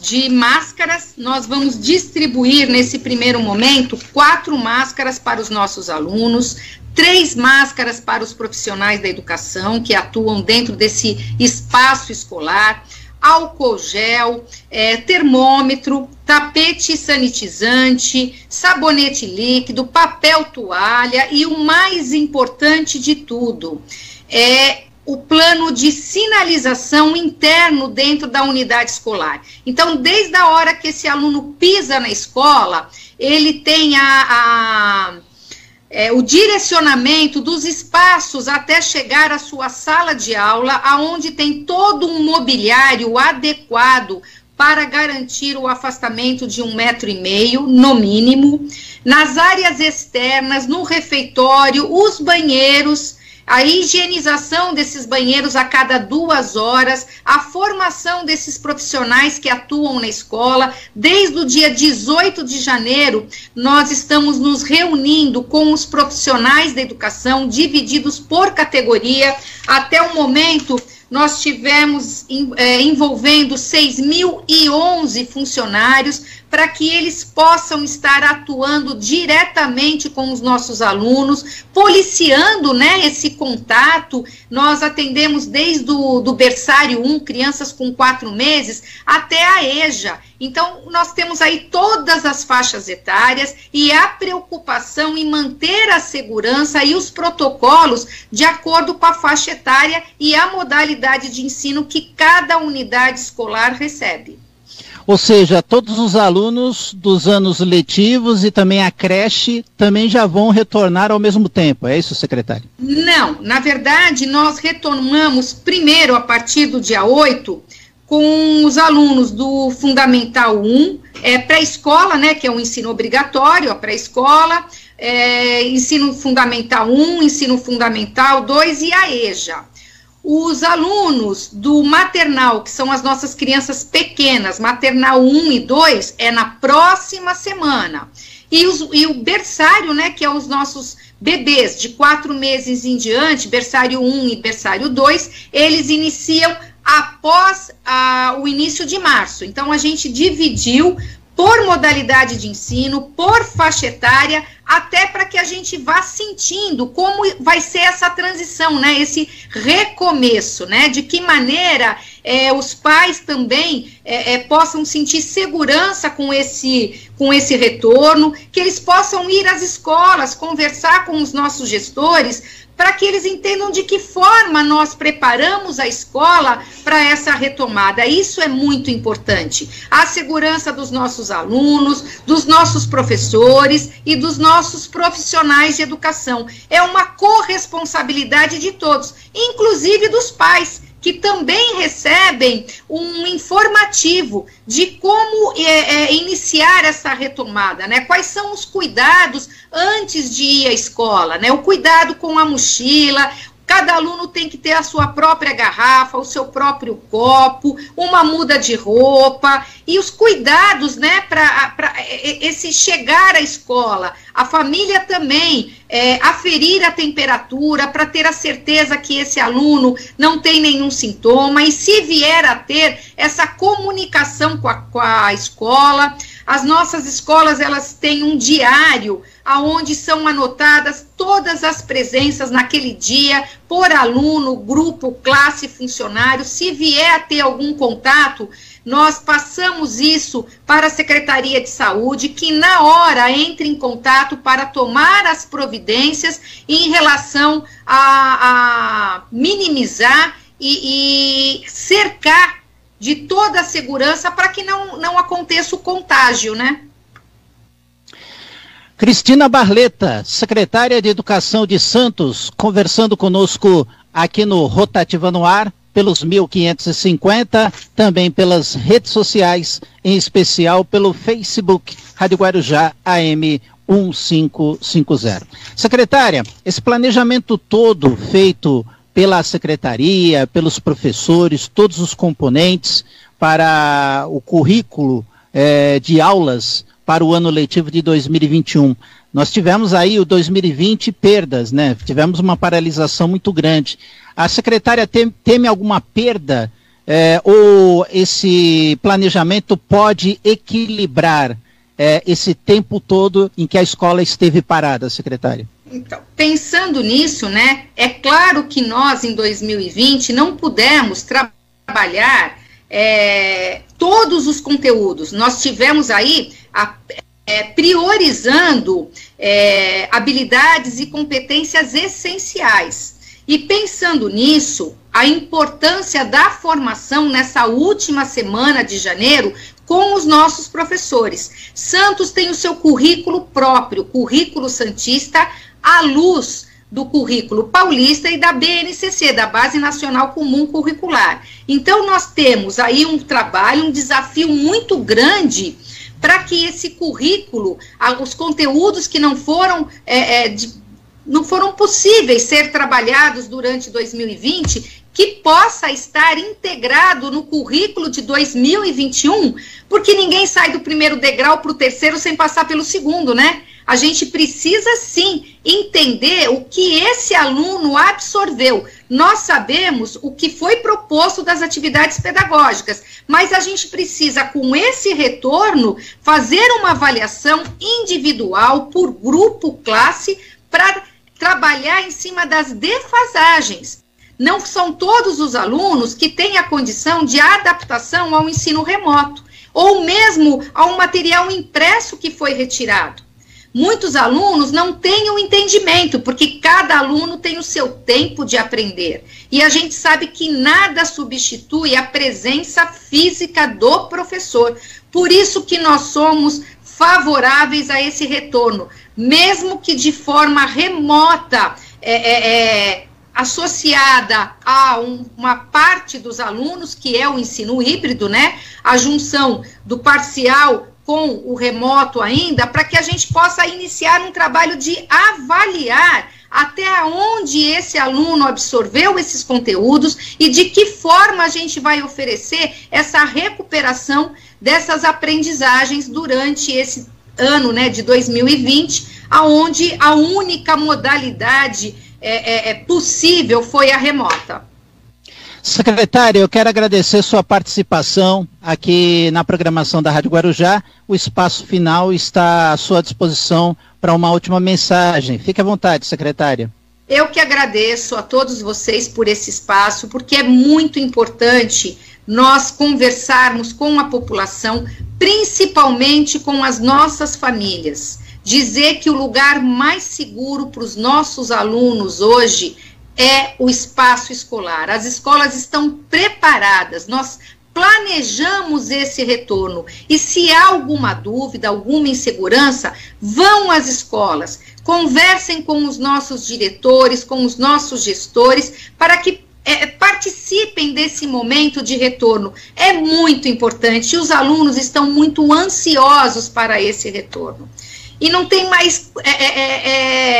de máscaras. Nós vamos distribuir nesse primeiro momento quatro máscaras para os nossos alunos, três máscaras para os profissionais da educação que atuam dentro desse espaço escolar, álcool gel, é, termômetro, tapete sanitizante, sabonete líquido, papel toalha e o mais importante de tudo é o plano de sinalização interno dentro da unidade escolar. Então, desde a hora que esse aluno pisa na escola, ele tem a, a é, o direcionamento dos espaços até chegar à sua sala de aula, aonde tem todo um mobiliário adequado para garantir o afastamento de um metro e meio, no mínimo, nas áreas externas, no refeitório, os banheiros a higienização desses banheiros a cada duas horas, a formação desses profissionais que atuam na escola. Desde o dia 18 de janeiro, nós estamos nos reunindo com os profissionais da educação, divididos por categoria. Até o momento, nós tivemos é, envolvendo 6.011 funcionários para que eles possam estar atuando diretamente com os nossos alunos, policiando né, esse contato. Nós atendemos desde o do berçário 1, crianças com quatro meses, até a EJA. Então, nós temos aí todas as faixas etárias e a preocupação em manter a segurança e os protocolos de acordo com a faixa etária e a modalidade de ensino que cada unidade escolar recebe. Ou seja, todos os alunos dos anos letivos e também a creche também já vão retornar ao mesmo tempo, é isso, secretário? Não, na verdade, nós retornamos primeiro a partir do dia 8 com os alunos do Fundamental 1 é, pré-escola, né, que é um ensino obrigatório, a pré-escola, é, ensino fundamental 1, ensino fundamental 2 e a EJA. Os alunos do maternal, que são as nossas crianças pequenas, maternal 1 e 2, é na próxima semana. E, os, e o berçário, né, que é os nossos bebês de quatro meses em diante, berçário 1 e berçário 2, eles iniciam após o início de março. Então, a gente dividiu por modalidade de ensino, por faixa etária, até para que a gente vá sentindo como vai ser essa transição, né? Esse recomeço, né? De que maneira é, os pais também é, é, possam sentir segurança com esse, com esse retorno, que eles possam ir às escolas, conversar com os nossos gestores, para que eles entendam de que forma nós preparamos a escola para essa retomada. Isso é muito importante. A segurança dos nossos alunos, dos nossos professores e dos nossos profissionais de educação. É uma corresponsabilidade de todos, inclusive dos pais que também recebem um informativo de como é, é, iniciar essa retomada, né? Quais são os cuidados antes de ir à escola, né? O cuidado com a mochila, Cada aluno tem que ter a sua própria garrafa, o seu próprio copo, uma muda de roupa e os cuidados, né, para esse chegar à escola. A família também é, aferir a temperatura para ter a certeza que esse aluno não tem nenhum sintoma e se vier a ter essa comunicação com a, com a escola. As nossas escolas elas têm um diário aonde são anotadas todas as presenças naquele dia por aluno, grupo, classe, funcionário. Se vier a ter algum contato, nós passamos isso para a Secretaria de Saúde, que na hora entre em contato para tomar as providências em relação a, a minimizar e, e cercar de toda a segurança para que não, não aconteça o contágio, né? Cristina Barleta, secretária de Educação de Santos, conversando conosco aqui no Rotativa no Ar, pelos 1550, também pelas redes sociais, em especial pelo Facebook Rádio Guarujá AM 1550. Secretária, esse planejamento todo feito pela secretaria, pelos professores, todos os componentes para o currículo é, de aulas para o ano letivo de 2021. Nós tivemos aí o 2020 perdas, né? Tivemos uma paralisação muito grande. A secretária tem, teme alguma perda é, ou esse planejamento pode equilibrar é, esse tempo todo em que a escola esteve parada, secretária? Então, pensando nisso, né, é claro que nós em 2020 não pudemos tra trabalhar é, todos os conteúdos. Nós tivemos aí a, é, priorizando é, habilidades e competências essenciais. E pensando nisso, a importância da formação nessa última semana de janeiro com os nossos professores. Santos tem o seu currículo próprio, currículo Santista, à luz do currículo paulista e da BNCC, da Base Nacional Comum Curricular. Então, nós temos aí um trabalho, um desafio muito grande para que esse currículo, os conteúdos que não foram, é, é, de, não foram possíveis ser trabalhados durante 2020, que possa estar integrado no currículo de 2021, porque ninguém sai do primeiro degrau para o terceiro sem passar pelo segundo, né? A gente precisa sim entender o que esse aluno absorveu. Nós sabemos o que foi proposto das atividades pedagógicas, mas a gente precisa, com esse retorno, fazer uma avaliação individual por grupo, classe, para trabalhar em cima das defasagens. Não são todos os alunos que têm a condição de adaptação ao ensino remoto, ou mesmo ao material impresso que foi retirado muitos alunos não têm o entendimento, porque cada aluno tem o seu tempo de aprender. E a gente sabe que nada substitui a presença física do professor. Por isso que nós somos favoráveis a esse retorno, mesmo que de forma remota, é, é, é, associada a um, uma parte dos alunos, que é o ensino híbrido, né? A junção do parcial com o remoto ainda, para que a gente possa iniciar um trabalho de avaliar até onde esse aluno absorveu esses conteúdos e de que forma a gente vai oferecer essa recuperação dessas aprendizagens durante esse ano né, de 2020, aonde a única modalidade é, é, é possível foi a remota. Secretária, eu quero agradecer sua participação aqui na programação da Rádio Guarujá. O espaço final está à sua disposição para uma última mensagem. Fique à vontade, secretária. Eu que agradeço a todos vocês por esse espaço, porque é muito importante nós conversarmos com a população, principalmente com as nossas famílias. Dizer que o lugar mais seguro para os nossos alunos hoje é o espaço escolar. As escolas estão preparadas, nós planejamos esse retorno. E se há alguma dúvida, alguma insegurança, vão às escolas, conversem com os nossos diretores, com os nossos gestores, para que é, participem desse momento de retorno. É muito importante. Os alunos estão muito ansiosos para esse retorno. E não tem mais é, é,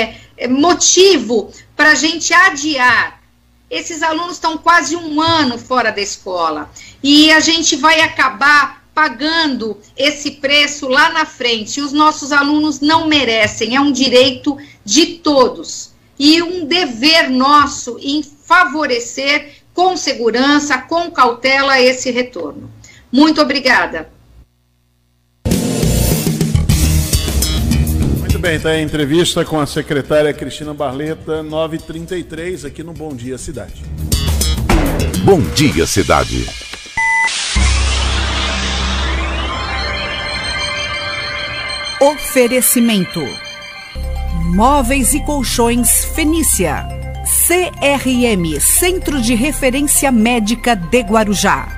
é, é motivo para a gente adiar esses alunos estão quase um ano fora da escola e a gente vai acabar pagando esse preço lá na frente. Os nossos alunos não merecem, é um direito de todos e um dever nosso em favorecer com segurança, com cautela esse retorno. Muito obrigada. Muito bem, está a entrevista com a secretária Cristina Barleta, 933, aqui no Bom Dia Cidade. Bom Dia Cidade. Oferecimento: Móveis e Colchões Fenícia. CRM Centro de Referência Médica de Guarujá.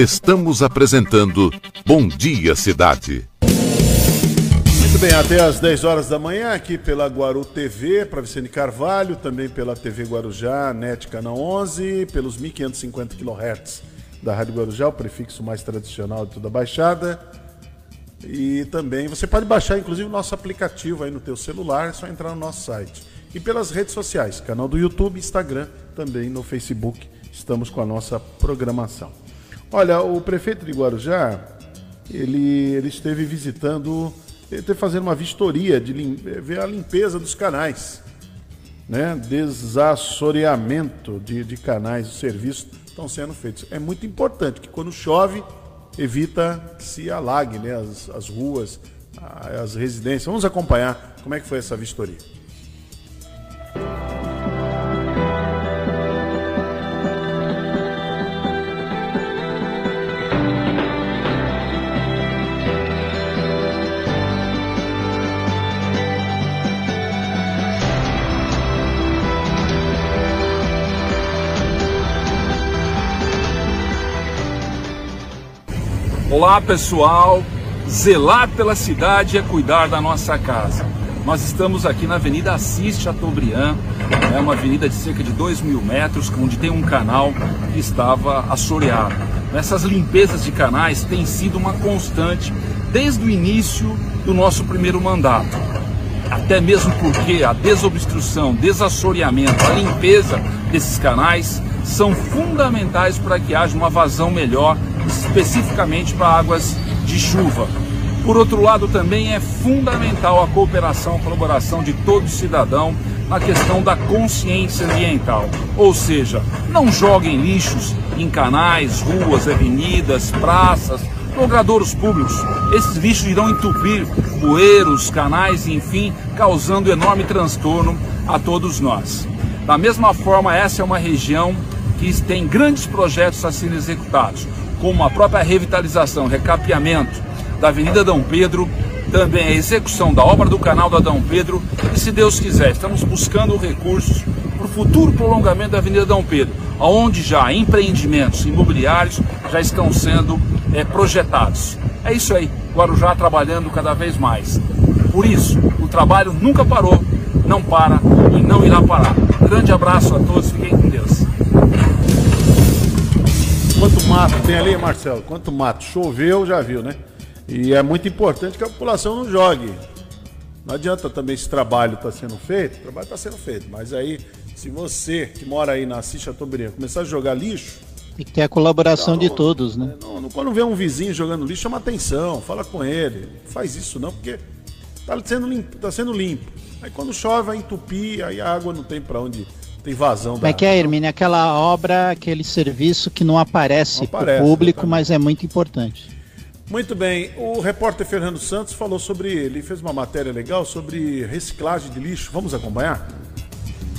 Estamos apresentando Bom Dia Cidade. Muito bem, até às 10 horas da manhã, aqui pela Guaru TV, para Vicente Carvalho, também pela TV Guarujá, NET Canal 11, pelos 1550 kHz da Rádio Guarujá, o prefixo mais tradicional de toda a Baixada. E também você pode baixar, inclusive, o nosso aplicativo aí no teu celular, é só entrar no nosso site. E pelas redes sociais, canal do YouTube, Instagram, também no Facebook, estamos com a nossa programação. Olha, o prefeito de Guarujá, ele, ele esteve visitando, ele esteve fazendo uma vistoria de ver a limpeza dos canais, né? Desassoreamento de, de canais, os serviços estão sendo feitos. É muito importante que quando chove, evita que se alague né? as, as ruas, as residências. Vamos acompanhar como é que foi essa vistoria. Olá pessoal, zelar pela cidade é cuidar da nossa casa. Nós estamos aqui na Avenida Assis Chateaubriand, é uma avenida de cerca de 2 mil metros, onde tem um canal que estava assoreado. Essas limpezas de canais têm sido uma constante desde o início do nosso primeiro mandato. Até mesmo porque a desobstrução, desassoreamento, a limpeza desses canais são fundamentais para que haja uma vazão melhor especificamente para águas de chuva. Por outro lado, também é fundamental a cooperação, a colaboração de todo cidadão na questão da consciência ambiental. Ou seja, não joguem lixos em canais, ruas, avenidas, praças, logradouros públicos. Esses lixos irão entupir bueiros, canais, enfim, causando enorme transtorno a todos nós. Da mesma forma, essa é uma região que tem grandes projetos a serem executados como a própria revitalização, recapeamento da Avenida Dom Pedro, também a execução da obra do canal da Dom Pedro e, se Deus quiser, estamos buscando recursos para o futuro prolongamento da Avenida Dom Pedro, onde já empreendimentos imobiliários já estão sendo é, projetados. É isso aí, Guarujá trabalhando cada vez mais. Por isso, o trabalho nunca parou, não para e não irá parar. Grande abraço a todos, fiquem mato tem ali, Marcelo? Quanto mato? Choveu, já viu, né? E é muito importante que a população não jogue. Não adianta também esse trabalho está sendo feito, o trabalho está sendo feito, mas aí, se você que mora aí na Assis Chateaubriand começar a jogar lixo. Tem que ter a colaboração então, de todos, né? Não, não, quando vê um vizinho jogando lixo, chama atenção, fala com ele. Não faz isso não, porque está sendo limpo, tá sendo limpo. Aí quando chove, vai entupir, aí a água não tem para onde tem vazão Como é que é, Hermine? Aquela obra, aquele serviço que não aparece, para o público, exatamente. mas é muito importante. Muito bem, o repórter Fernando Santos falou sobre ele, fez uma matéria legal sobre reciclagem de lixo. Vamos acompanhar?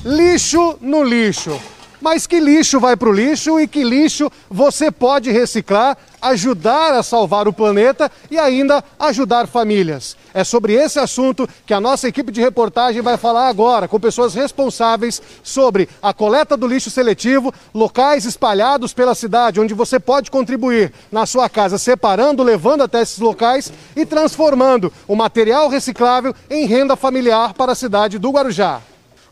Lixo no lixo. Mas que lixo vai para o lixo e que lixo você pode reciclar, ajudar a salvar o planeta e ainda ajudar famílias? É sobre esse assunto que a nossa equipe de reportagem vai falar agora, com pessoas responsáveis sobre a coleta do lixo seletivo, locais espalhados pela cidade, onde você pode contribuir na sua casa, separando, levando até esses locais e transformando o material reciclável em renda familiar para a cidade do Guarujá.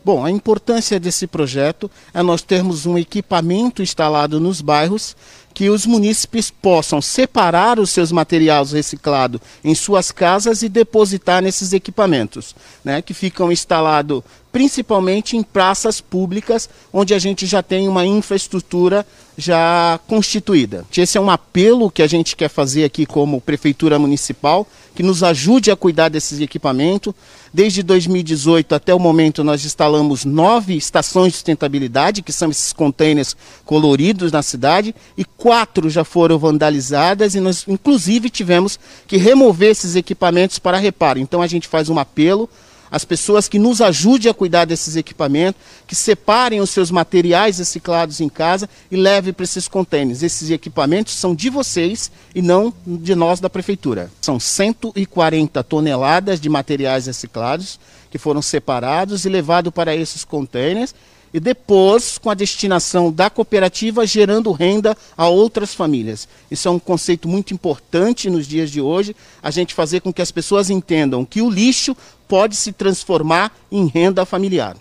Bom, a importância desse projeto é nós termos um equipamento instalado nos bairros que os munícipes possam separar os seus materiais reciclados em suas casas e depositar nesses equipamentos, né, que ficam instalados principalmente em praças públicas, onde a gente já tem uma infraestrutura já constituída. Esse é um apelo que a gente quer fazer aqui como Prefeitura Municipal, que nos ajude a cuidar desses equipamentos. Desde 2018 até o momento, nós instalamos nove estações de sustentabilidade, que são esses containers coloridos na cidade, e quatro já foram vandalizadas, e nós, inclusive, tivemos que remover esses equipamentos para reparo. Então, a gente faz um apelo as pessoas que nos ajudem a cuidar desses equipamentos, que separem os seus materiais reciclados em casa e levem para esses contêineres. Esses equipamentos são de vocês e não de nós da prefeitura. São 140 toneladas de materiais reciclados que foram separados e levados para esses contêineres e depois com a destinação da cooperativa gerando renda a outras famílias. Isso é um conceito muito importante nos dias de hoje, a gente fazer com que as pessoas entendam que o lixo pode se transformar em renda familiar.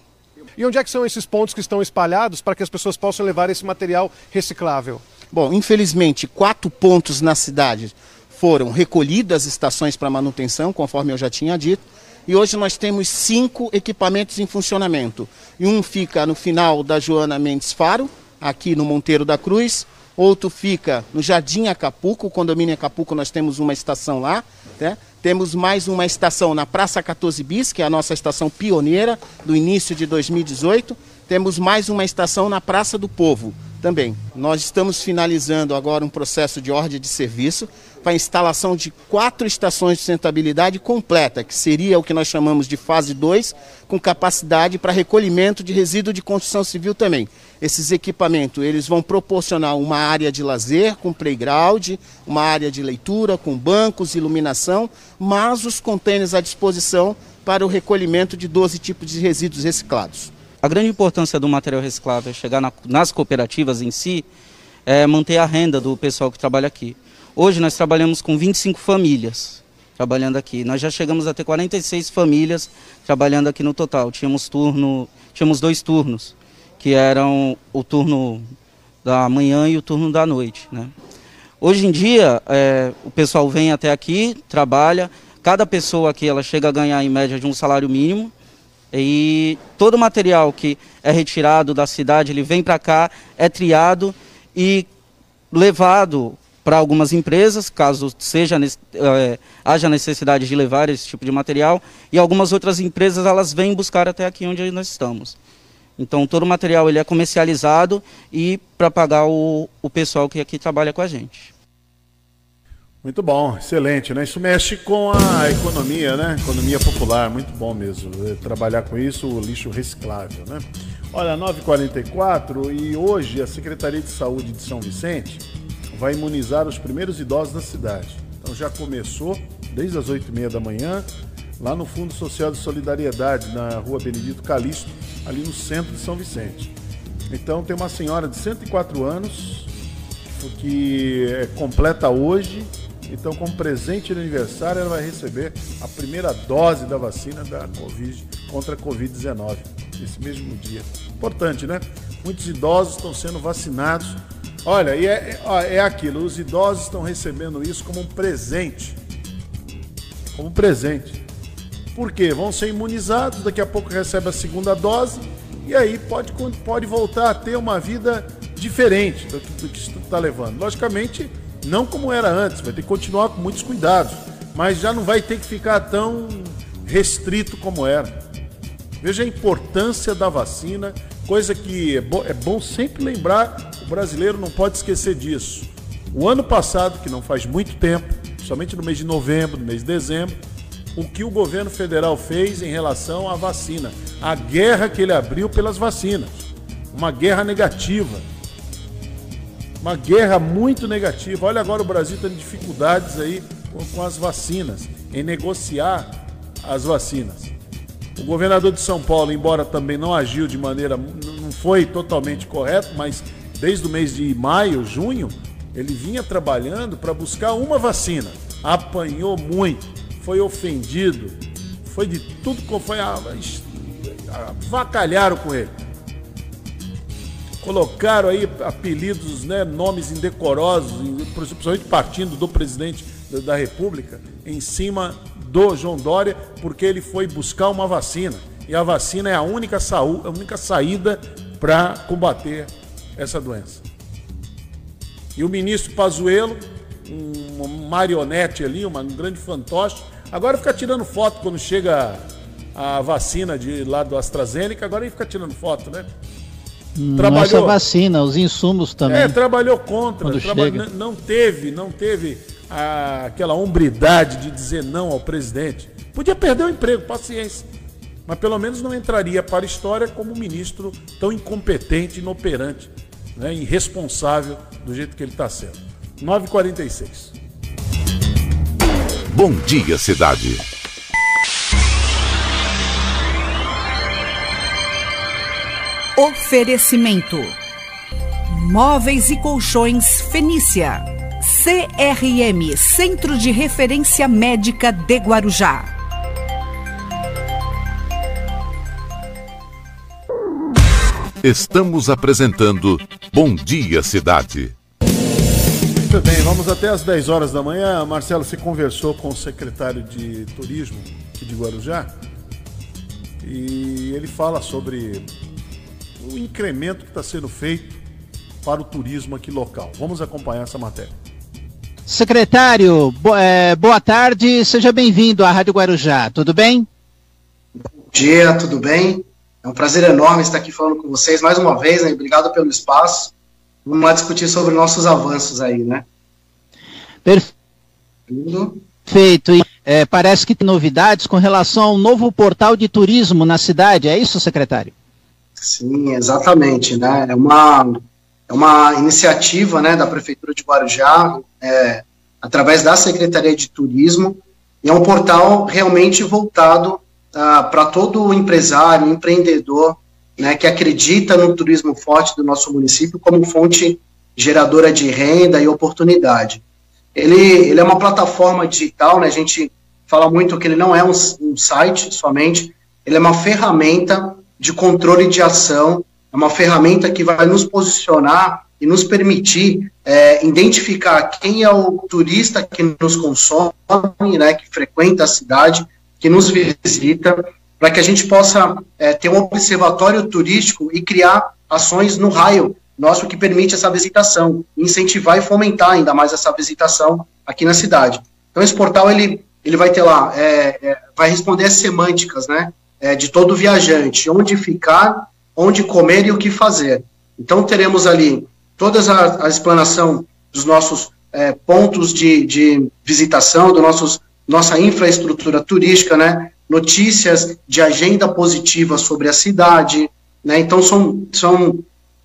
E onde é que são esses pontos que estão espalhados para que as pessoas possam levar esse material reciclável? Bom, infelizmente, quatro pontos na cidade foram recolhidas estações para manutenção, conforme eu já tinha dito e hoje nós temos cinco equipamentos em funcionamento. E um fica no final da Joana Mendes Faro, aqui no Monteiro da Cruz. Outro fica no Jardim Acapulco, o condomínio Acapulco, nós temos uma estação lá. Né? Temos mais uma estação na Praça 14 Bis, que é a nossa estação pioneira do início de 2018. Temos mais uma estação na Praça do Povo também. Nós estamos finalizando agora um processo de ordem de serviço para a instalação de quatro estações de sustentabilidade completa, que seria o que nós chamamos de fase 2, com capacidade para recolhimento de resíduo de construção civil também. Esses equipamentos eles vão proporcionar uma área de lazer com playground, uma área de leitura com bancos, iluminação, mas os contêineres à disposição para o recolhimento de 12 tipos de resíduos reciclados. A grande importância do material reciclável é chegar na, nas cooperativas em si, é manter a renda do pessoal que trabalha aqui. Hoje nós trabalhamos com 25 famílias trabalhando aqui. Nós já chegamos a ter 46 famílias trabalhando aqui no total. Tínhamos turno, tínhamos dois turnos, que eram o turno da manhã e o turno da noite. Né? Hoje em dia, é, o pessoal vem até aqui, trabalha. Cada pessoa aqui ela chega a ganhar em média de um salário mínimo. E todo o material que é retirado da cidade, ele vem para cá, é triado e levado para algumas empresas, caso seja é, haja necessidade de levar esse tipo de material, e algumas outras empresas elas vêm buscar até aqui onde nós estamos. Então todo o material ele é comercializado e para pagar o, o pessoal que aqui trabalha com a gente. Muito bom, excelente, né? Isso mexe com a economia, né? Economia popular, muito bom mesmo. É, trabalhar com isso, o lixo reciclável, né? Olha, 9h44 e hoje a Secretaria de Saúde de São Vicente vai imunizar os primeiros idosos da cidade. Então já começou desde as 8h30 da manhã, lá no Fundo Social de Solidariedade, na rua Benedito Calixto, ali no centro de São Vicente. Então tem uma senhora de 104 anos que é completa hoje. Então, como presente de aniversário, ela vai receber a primeira dose da vacina da COVID contra a Covid-19 nesse mesmo dia. Importante, né? Muitos idosos estão sendo vacinados Olha, e é, é, é aquilo, os idosos estão recebendo isso como um presente. Como um presente. Por quê? Vão ser imunizados, daqui a pouco recebe a segunda dose e aí pode, pode voltar a ter uma vida diferente do que, do que está levando. Logicamente, não como era antes, vai ter que continuar com muitos cuidados, mas já não vai ter que ficar tão restrito como era. Veja a importância da vacina, coisa que é é bom sempre lembrar, brasileiro não pode esquecer disso. O ano passado, que não faz muito tempo, somente no mês de novembro, no mês de dezembro, o que o governo federal fez em relação à vacina, a guerra que ele abriu pelas vacinas, uma guerra negativa, uma guerra muito negativa. Olha agora o Brasil tendo dificuldades aí com as vacinas, em negociar as vacinas. O governador de São Paulo, embora também não agiu de maneira, não foi totalmente correto, mas desde o mês de maio, junho, ele vinha trabalhando para buscar uma vacina. Apanhou muito, foi ofendido, foi de tudo que foi. Avacalharam com ele. Colocaram aí apelidos, né, nomes indecorosos, principalmente partindo do presidente da República, em cima do João Dória, porque ele foi buscar uma vacina. E a vacina é a única, saúde, a única saída para combater essa doença. E o ministro Pazuello, um marionete ali, uma, um grande fantoche, agora fica tirando foto quando chega a vacina de lá do AstraZeneca, agora ele fica tirando foto, né? Hum, trabalhou, essa vacina, os insumos também. É, trabalhou contra, traba, não teve, não teve a, aquela hombridade de dizer não ao presidente. Podia perder o emprego, paciência. Mas pelo menos não entraria para a história como um ministro tão incompetente, inoperante, né, irresponsável do jeito que ele está sendo. 9h46. Bom dia, cidade. Oferecimento: Móveis e Colchões Fenícia. CRM Centro de Referência Médica de Guarujá. Estamos apresentando Bom Dia Cidade. Muito bem, vamos até às 10 horas da manhã. Marcelo, você conversou com o secretário de Turismo aqui de Guarujá e ele fala sobre o incremento que está sendo feito para o turismo aqui local. Vamos acompanhar essa matéria. Secretário, é, boa tarde, seja bem-vindo à Rádio Guarujá, tudo bem? Bom dia, tudo bem? É um prazer enorme estar aqui falando com vocês mais uma vez, né? Obrigado pelo espaço. Vamos lá discutir sobre nossos avanços aí, né? Perfeito. E, é, parece que tem novidades com relação ao novo portal de turismo na cidade, é isso, secretário? Sim, exatamente, né? É uma é uma iniciativa né, da Prefeitura de Guarujá, é, através da Secretaria de Turismo, e é um portal realmente voltado ah, para todo empresário, empreendedor, né, que acredita no turismo forte do nosso município como fonte geradora de renda e oportunidade. Ele, ele é uma plataforma digital, né, a gente fala muito que ele não é um, um site somente, ele é uma ferramenta de controle de ação é uma ferramenta que vai nos posicionar e nos permitir é, identificar quem é o turista que nos consome, né, que frequenta a cidade, que nos visita, para que a gente possa é, ter um observatório turístico e criar ações no raio nosso que permite essa visitação, incentivar e fomentar ainda mais essa visitação aqui na cidade. Então esse portal ele, ele vai ter lá, é, é vai responder as semânticas, né, de todo viajante, onde ficar onde comer e o que fazer. Então teremos ali toda a, a explanação dos nossos pontos de, de visitação, do nossos, nossa infraestrutura turística, né? notícias de agenda positiva sobre a cidade. Né? Então são, são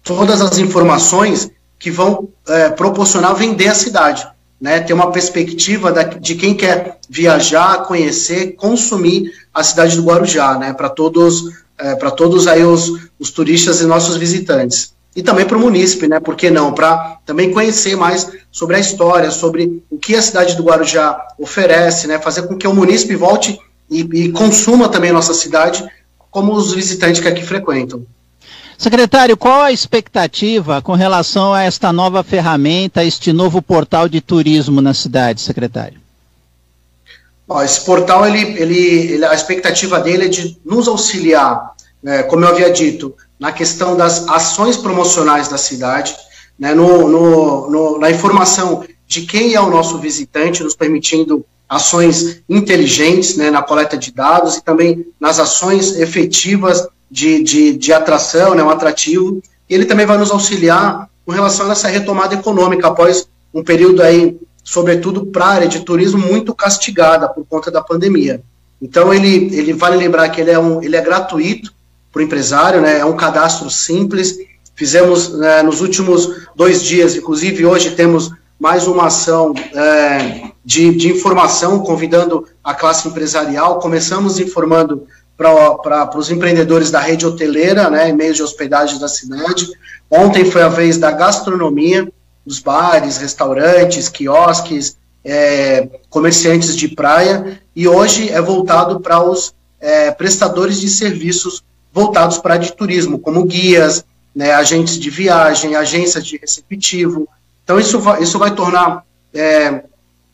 todas as informações que vão é, proporcionar vender a cidade. Né, ter uma perspectiva da, de quem quer viajar, conhecer, consumir a cidade do Guarujá, né, para todos é, para todos aí os, os turistas e nossos visitantes. E também para o munícipe, né? Por que não? Para também conhecer mais sobre a história, sobre o que a cidade do Guarujá oferece, né? Fazer com que o munícipe volte e, e consuma também a nossa cidade, como os visitantes que aqui frequentam. Secretário, qual a expectativa com relação a esta nova ferramenta, este novo portal de turismo na cidade, secretário? Ó, esse portal, ele, ele, ele, a expectativa dele é de nos auxiliar, né, como eu havia dito, na questão das ações promocionais da cidade, né, no, no, no, na informação de quem é o nosso visitante, nos permitindo ações inteligentes né, na coleta de dados e também nas ações efetivas de, de, de atração, né, um atrativo. Ele também vai nos auxiliar com relação a essa retomada econômica após um período aí, sobretudo para a área de turismo, muito castigada por conta da pandemia. Então, ele, ele vale lembrar que ele é, um, ele é gratuito para o empresário, né, é um cadastro simples. Fizemos né, nos últimos dois dias, inclusive hoje temos mais uma ação é, de, de informação, convidando a classe empresarial. Começamos informando para os empreendedores da rede hoteleira, né, e meios de hospedagem da cidade. Ontem foi a vez da gastronomia, dos bares, restaurantes, quiosques, é, comerciantes de praia, e hoje é voltado para os é, prestadores de serviços voltados para de turismo, como guias, né, agentes de viagem, agências de receptivo. Então isso vai, isso vai tornar, é,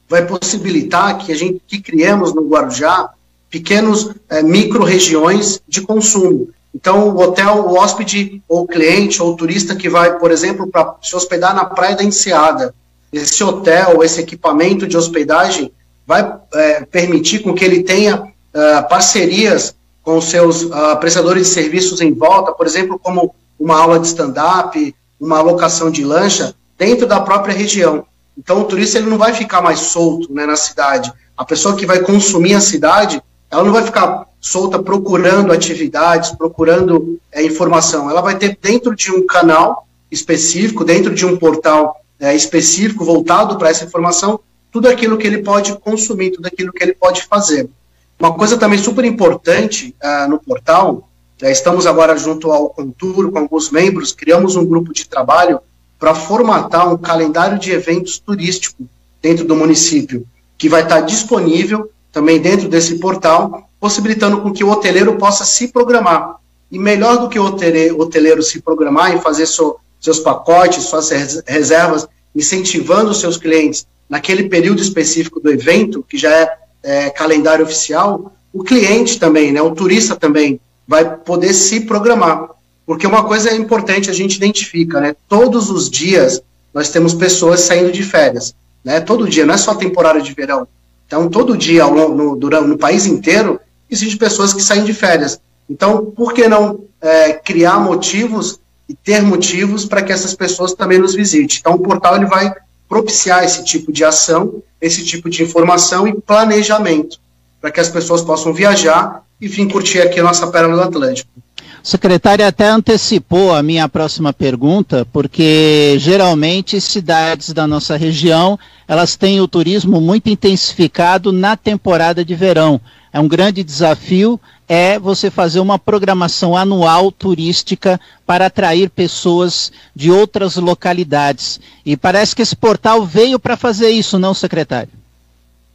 vai possibilitar que a gente que criemos no Guarujá pequenos é, micro-regiões de consumo. Então, o hotel, o hóspede, ou cliente, ou turista que vai, por exemplo, para se hospedar na Praia da Enseada, esse hotel, esse equipamento de hospedagem vai é, permitir com que ele tenha uh, parcerias com seus uh, prestadores de serviços em volta, por exemplo, como uma aula de stand-up, uma alocação de lancha, dentro da própria região. Então, o turista ele não vai ficar mais solto né, na cidade. A pessoa que vai consumir a cidade, ela não vai ficar solta procurando atividades, procurando é, informação. Ela vai ter dentro de um canal específico, dentro de um portal é, específico voltado para essa informação, tudo aquilo que ele pode consumir, tudo aquilo que ele pode fazer. Uma coisa também super importante uh, no portal, é, estamos agora junto ao Contur, com alguns membros, criamos um grupo de trabalho para formatar um calendário de eventos turístico dentro do município, que vai estar disponível também dentro desse portal, possibilitando com que o hoteleiro possa se programar. E melhor do que o hoteleiro se programar e fazer so, seus pacotes, suas reservas, incentivando os seus clientes naquele período específico do evento, que já é, é calendário oficial, o cliente também, né, o turista também, vai poder se programar. Porque uma coisa é importante a gente identifica, né? Todos os dias nós temos pessoas saindo de férias, né? Todo dia, não é só temporada de verão. Então, todo dia, no, no, no país inteiro, existem pessoas que saem de férias. Então, por que não é, criar motivos e ter motivos para que essas pessoas também nos visitem? Então, o portal ele vai propiciar esse tipo de ação, esse tipo de informação e planejamento, para que as pessoas possam viajar e vir curtir aqui a nossa Pérola do Atlântico. O secretário até antecipou a minha próxima pergunta, porque geralmente cidades da nossa região, elas têm o turismo muito intensificado na temporada de verão. É um grande desafio é você fazer uma programação anual turística para atrair pessoas de outras localidades. E parece que esse portal veio para fazer isso, não, secretário?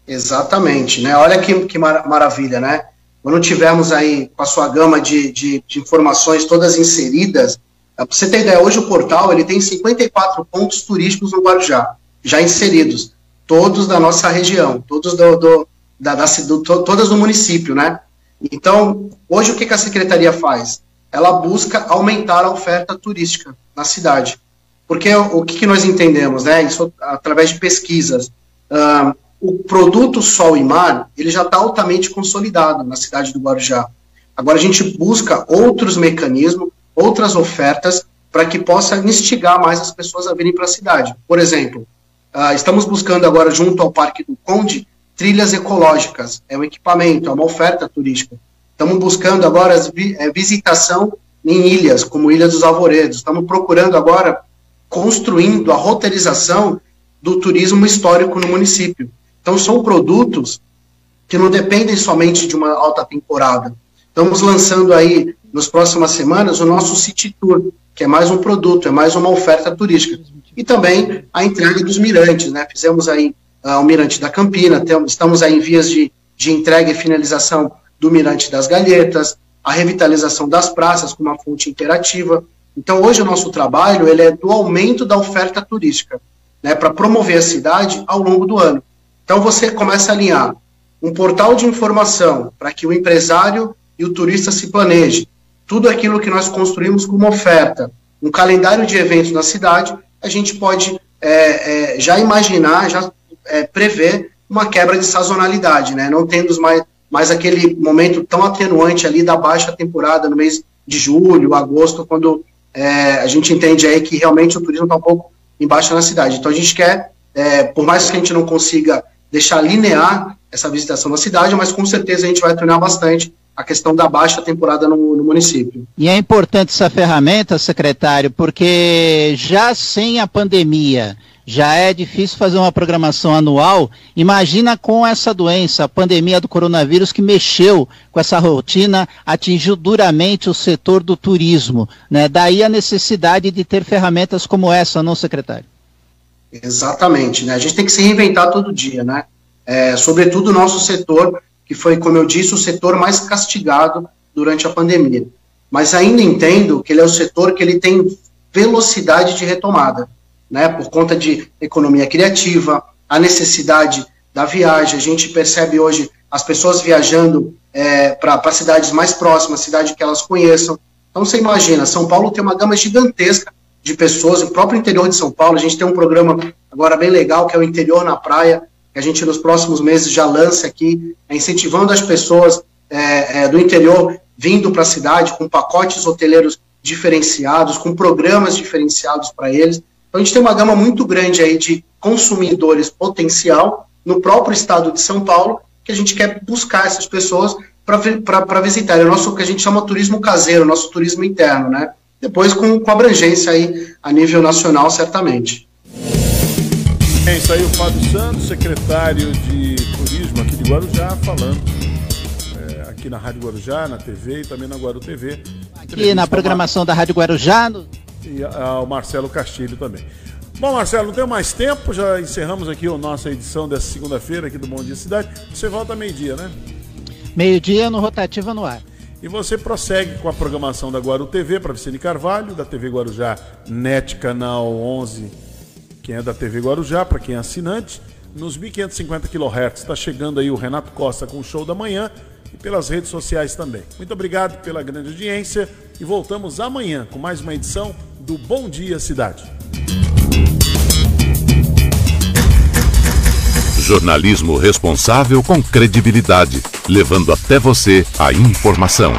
Exatamente, né? Olha que, que mar maravilha, né? Quando tivermos aí com a sua gama de, de, de informações todas inseridas, para você ter ideia, hoje o portal ele tem 54 pontos turísticos no Guarujá, já inseridos, todos da nossa região, todos do, do, da, da, do, todas do município, né? Então, hoje o que, que a secretaria faz? Ela busca aumentar a oferta turística na cidade. Porque o, que, que, nós entendemos, né? Isso através de pesquisas. Uh, o produto Sol e Mar, ele já está altamente consolidado na cidade do Guarujá. Agora a gente busca outros mecanismos, outras ofertas, para que possa instigar mais as pessoas a virem para a cidade. Por exemplo, uh, estamos buscando agora, junto ao Parque do Conde, trilhas ecológicas. É um equipamento, é uma oferta turística. Estamos buscando agora vi, é, visitação em ilhas, como Ilha dos Alvoredos. Estamos procurando agora, construindo a roteirização do turismo histórico no município. Então, são produtos que não dependem somente de uma alta temporada. Estamos lançando aí, nas próximas semanas, o nosso City Tour, que é mais um produto, é mais uma oferta turística. E também a entrega dos mirantes, né? Fizemos aí uh, o Mirante da Campina, estamos aí em vias de, de entrega e finalização do Mirante das Galhetas, a revitalização das praças com uma fonte interativa. Então, hoje o nosso trabalho ele é do aumento da oferta turística, né, para promover a cidade ao longo do ano. Então, você começa a alinhar um portal de informação para que o empresário e o turista se planeje, tudo aquilo que nós construímos como oferta, um calendário de eventos na cidade, a gente pode é, é, já imaginar, já é, prever uma quebra de sazonalidade, né? não tendo mais, mais aquele momento tão atenuante ali da baixa temporada no mês de julho, agosto, quando é, a gente entende aí que realmente o turismo está um pouco embaixo na cidade. Então a gente quer, é, por mais que a gente não consiga deixar linear essa visitação na cidade, mas com certeza a gente vai treinar bastante a questão da baixa temporada no, no, município. E é importante essa ferramenta, secretário, porque já sem a pandemia já é difícil fazer uma programação anual. Imagina com essa doença, a pandemia do coronavírus que mexeu com essa rotina, atingiu duramente o setor do turismo. Né? Daí a necessidade de ter ferramentas como essa, não, secretário? Exatamente. Né? A gente tem que se reinventar todo dia, né? É, sobretudo o nosso setor, que foi, como eu disse, o setor mais castigado durante a pandemia. Mas ainda entendo que ele é o setor que ele tem velocidade de retomada né, por conta de economia criativa, a necessidade da viagem. A gente percebe hoje as pessoas viajando é, para cidades mais próximas, cidade que elas conheçam. Então você imagina, São Paulo tem uma gama gigantesca de pessoas, o próprio interior de São Paulo, a gente tem um programa agora bem legal, que é o Interior na Praia, que a gente nos próximos meses já lança aqui, é incentivando as pessoas é, é, do interior vindo para a cidade com pacotes hoteleiros diferenciados, com programas diferenciados para eles. Então, a gente tem uma gama muito grande aí de consumidores potencial no próprio estado de São Paulo, que a gente quer buscar essas pessoas para visitar. É o nosso que a gente chama turismo caseiro, nosso turismo interno, né? Depois com, com abrangência aí a nível nacional, certamente. É isso aí, o Fábio Santos, secretário de Turismo aqui de Guarujá, falando é, aqui na Rádio Guarujá, na TV e também na Guaru TV. Aqui na programação da Rádio Guarujá. No e ao Marcelo Castilho também. Bom, Marcelo, não tenho mais tempo, já encerramos aqui a nossa edição dessa segunda-feira aqui do Bom Dia Cidade. Você volta meio-dia, né? Meio-dia no Rotativa no ar. E você prossegue com a programação da Guaru TV para Vicente Carvalho, da TV Guarujá NET Canal 11, quem é da TV Guarujá, para quem é assinante, nos 1550 kHz. Está chegando aí o Renato Costa com o show da manhã e pelas redes sociais também. Muito obrigado pela grande audiência e voltamos amanhã com mais uma edição do Bom Dia Cidade. Jornalismo responsável com credibilidade, levando até você a informação.